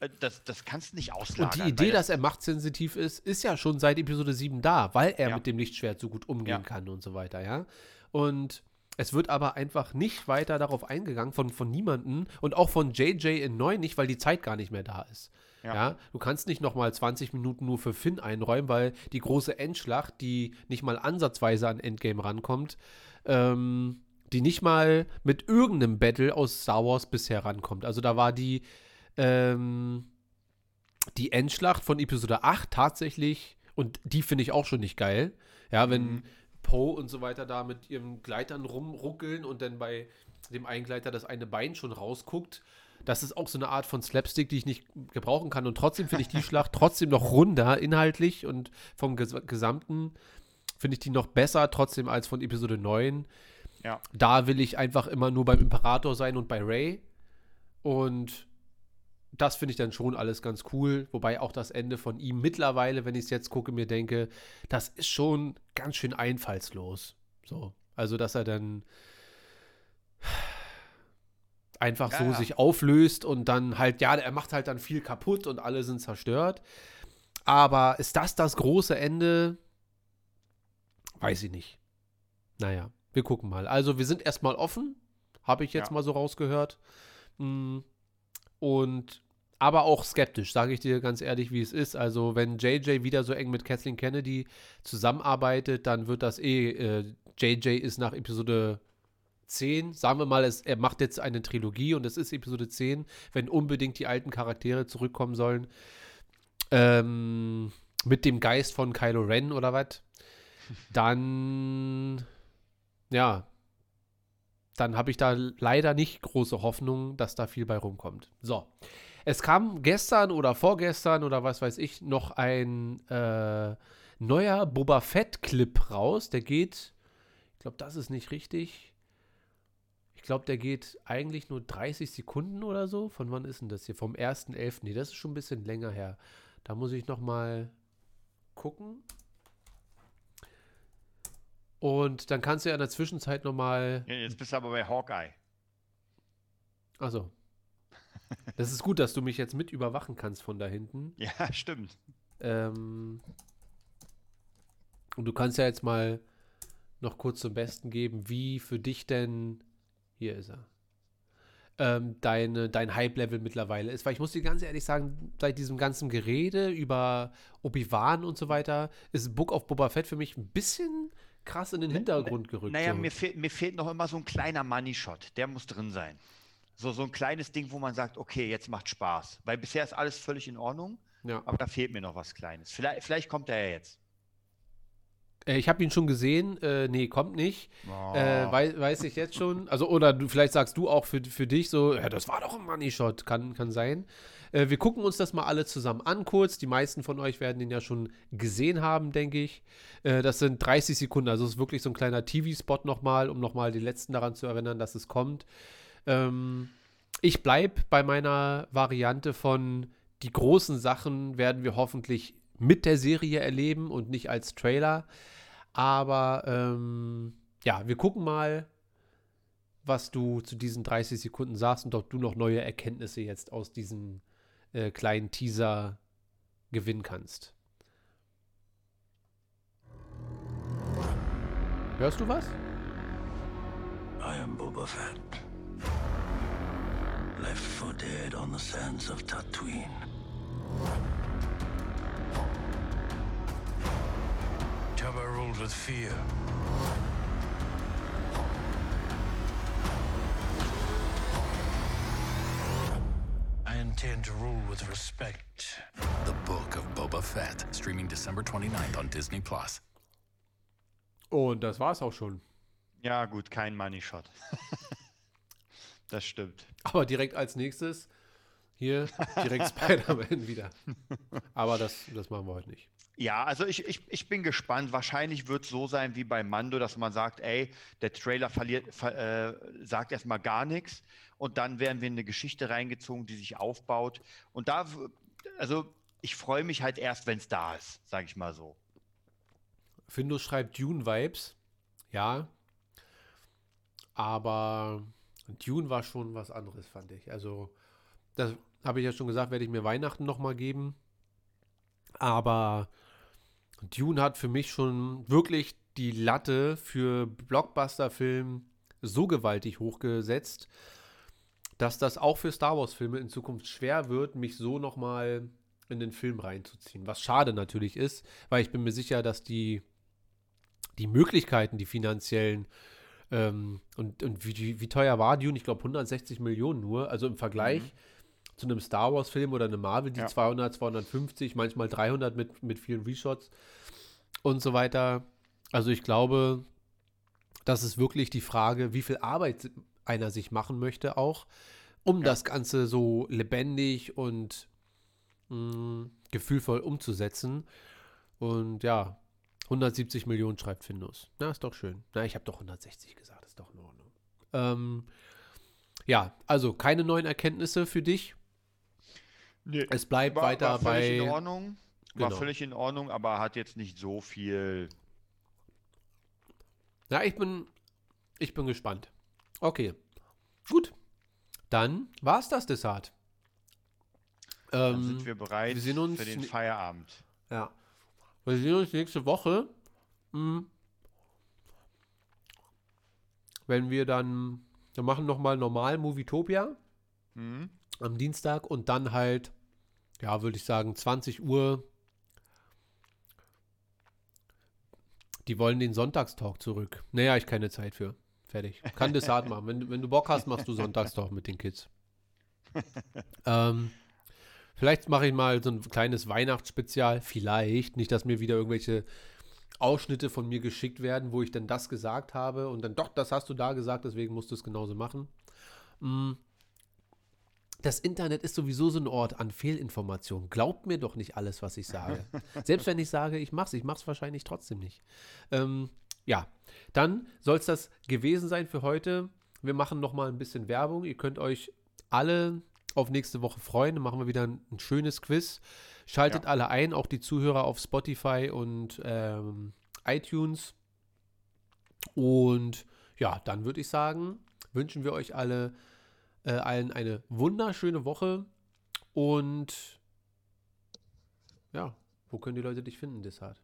äh, das, das kannst du nicht auslagern. Und die Idee, dass er machtsensitiv ist, ist ja schon seit Episode 7 da, weil er Ja. mit dem Lichtschwert so gut umgehen kann und so weiter, ja. Und es wird aber einfach nicht weiter darauf eingegangen, von, von niemandem und auch von JJ in 9 nicht, weil die Zeit gar nicht mehr da ist. Ja. Ja. du kannst nicht nochmal 20 Minuten nur für Finn einräumen, weil die große Endschlacht, die nicht mal ansatzweise an Endgame rankommt, ähm, die nicht mal mit irgendeinem Battle aus Star Wars bisher rankommt. Also da war die, ähm, die Endschlacht von Episode 8 tatsächlich, und die finde ich auch schon nicht geil. Ja, wenn Mhm. Poe und so weiter da mit ihren Gleitern rumruckeln und dann bei dem einen Gleiter das eine Bein schon rausguckt. Das ist auch so eine Art von Slapstick, die ich nicht gebrauchen kann. Und trotzdem finde ich die Schlacht trotzdem noch runder, inhaltlich und vom Ges Gesamten finde ich die noch besser, trotzdem als von Episode 9. Ja. Da will ich einfach immer nur beim Imperator sein und bei Ray. Und das finde ich dann schon alles ganz cool. Wobei auch das Ende von ihm mittlerweile, wenn ich es jetzt gucke, mir denke, das ist schon ganz schön einfallslos. So. Also, dass er dann einfach Ja, so sich auflöst und dann halt, ja, er macht halt dann viel kaputt und alle sind zerstört. Aber ist das das große Ende? Weiß ich nicht. Naja, wir gucken mal. Also, wir sind erstmal offen, habe ich jetzt Ja. mal so rausgehört. Mm, Und aber auch skeptisch, sage ich dir ganz ehrlich, wie es ist. Also, wenn JJ wieder so eng mit Kathleen Kennedy zusammenarbeitet, dann wird das eh. Äh, JJ ist nach Episode 10, sagen wir mal, es, er macht jetzt eine Trilogie und es ist Episode 10, wenn unbedingt die alten Charaktere zurückkommen sollen. Ähm, mit dem Geist von Kylo Ren oder was? Dann ja, dann habe ich da leider nicht große Hoffnung, dass da viel bei rumkommt. So. Es kam gestern oder vorgestern oder was weiß ich noch ein äh, neuer Boba Fett-Clip raus. Der geht, ich glaube, das ist nicht richtig. Ich glaube, der geht eigentlich nur 30 Sekunden oder so. Von wann ist denn das hier? Vom 1.11. Nee, das ist schon ein bisschen länger her. Da muss ich noch mal gucken. Und dann kannst du ja in der Zwischenzeit noch mal Jetzt bist du aber bei Hawkeye. Also. Das ist gut, dass du mich jetzt mit überwachen kannst von da hinten. Ja, stimmt. Ähm, und du kannst ja jetzt mal noch kurz zum Besten geben, wie für dich denn, hier ist er, ähm, deine, dein Hype-Level mittlerweile ist. Weil ich muss dir ganz ehrlich sagen, seit diesem ganzen Gerede über Obi-Wan und so weiter, ist Book of Boba Fett für mich ein bisschen krass in den Hintergrund gerückt. Naja, so. mir, fehlt, mir fehlt noch immer so ein kleiner Money-Shot. Der muss drin sein. So, so ein kleines Ding, wo man sagt, okay, jetzt macht Spaß. Weil bisher ist alles völlig in Ordnung, ja. aber da fehlt mir noch was Kleines. Vielleicht, vielleicht kommt er ja jetzt. Äh, Ich habe ihn schon gesehen. Äh, nee, kommt nicht. Oh. Äh, weiß, weiß ich jetzt schon. Also, oder du, vielleicht sagst du auch für, für dich so, ja, das war doch ein Money Shot. Kann, kann sein. Äh, wir gucken uns das mal alle zusammen an kurz. Die meisten von euch werden ihn ja schon gesehen haben, denke ich. Äh, das sind 30 Sekunden. Also, es ist wirklich so ein kleiner TV-Spot nochmal, um nochmal die letzten daran zu erinnern, dass es kommt. Ähm, ich bleibe bei meiner Variante von die großen Sachen werden wir hoffentlich mit der Serie erleben und nicht als Trailer. Aber ähm, ja, wir gucken mal, was du zu diesen 30 Sekunden sagst und ob du noch neue Erkenntnisse jetzt aus diesem äh, kleinen Teaser gewinnen kannst. Hörst du was? I am Boba Fett. Left for dead on the sands of Tatooine. Jabba ruled with fear. I intend to rule with respect. The Book of Boba Fett, streaming December 29th on Disney Plus. Und das war's auch schon. Ja, gut, kein Money-Shot. das stimmt. Aber direkt als nächstes hier direkt Spider-Man wieder. Aber das, das machen wir heute nicht. Ja, also ich, ich, ich bin gespannt. Wahrscheinlich wird es so sein wie bei Mando, dass man sagt, ey, der Trailer verliert, ver, äh, sagt erstmal gar nichts und dann werden wir in eine Geschichte reingezogen, die sich aufbaut. Und da, also ich freue mich halt erst, wenn es da ist, sage ich mal so. Findus schreibt Dune-Vibes. Ja. Aber Dune war schon was anderes, fand ich. Also, das habe ich ja schon gesagt, werde ich mir Weihnachten nochmal geben. Aber Dune hat für mich schon wirklich die Latte für Blockbuster-Film so gewaltig hochgesetzt, dass das auch für Star Wars-Filme in Zukunft schwer wird, mich so nochmal in den Film reinzuziehen. Was schade natürlich ist, weil ich bin mir sicher, dass die, die Möglichkeiten, die finanziellen, ähm, und, und wie, wie teuer war Dune? Ich glaube 160 Millionen nur. Also im Vergleich zu einem Star Wars-Film oder einem Marvel, die Ja. 200, 250, manchmal 300 mit, mit vielen Reshots und so weiter. Also ich glaube, das ist wirklich die Frage, wie viel Arbeit einer sich machen möchte auch, um Ja. das Ganze so lebendig und mh, gefühlvoll umzusetzen. Und ja, 170 Millionen schreibt Findus. Na, ist doch schön. Na, ich habe doch 160 gesagt, ist doch in Ordnung. Ähm, ja, also keine neuen Erkenntnisse für dich. Nee. Es bleibt War, weiter war völlig bei. in Ordnung. War Genau. völlig in Ordnung, aber hat jetzt nicht so viel. Ja, ich bin, ich bin gespannt. Okay, gut. Dann war es das, Desart. Dann Ähm, sind wir bereit wir für den Feierabend. ja. Wir sehen uns nächste Woche. Hm. Wenn wir dann, wir machen nochmal normal Movietopia Mhm. am Dienstag und dann halt, ja, würde ich sagen, 20 Uhr. Die wollen den Sonntagstalk zurück. Naja, ich keine Zeit für. Fertig. Kann das hart machen. Wenn, du- wenn du Bock hast, machst du Sonntagstalk mit den Kids. ähm, vielleicht mache ich mal so ein kleines Weihnachtsspezial. Vielleicht. Nicht, dass mir wieder irgendwelche Ausschnitte von mir geschickt werden, wo ich dann das gesagt habe und dann doch, das hast du da gesagt, deswegen musst du es genauso machen. Mm. Das Internet ist sowieso so ein Ort an Fehlinformationen. Glaubt mir doch nicht alles, was ich sage. Selbst wenn ich sage, ich mach's, ich mach's wahrscheinlich trotzdem nicht. Ähm, ja, dann soll es das gewesen sein für heute. Wir machen noch mal ein bisschen Werbung. Ihr könnt euch alle auf nächste Woche freuen. Dann machen wir wieder ein, ein schönes Quiz. Schaltet Ja. alle ein, auch die Zuhörer auf Spotify und ähm, iTunes. Und ja, dann würde ich sagen, wünschen wir euch alle äh, allen eine wunderschöne Woche. Und ja, wo können die Leute dich finden, Desart?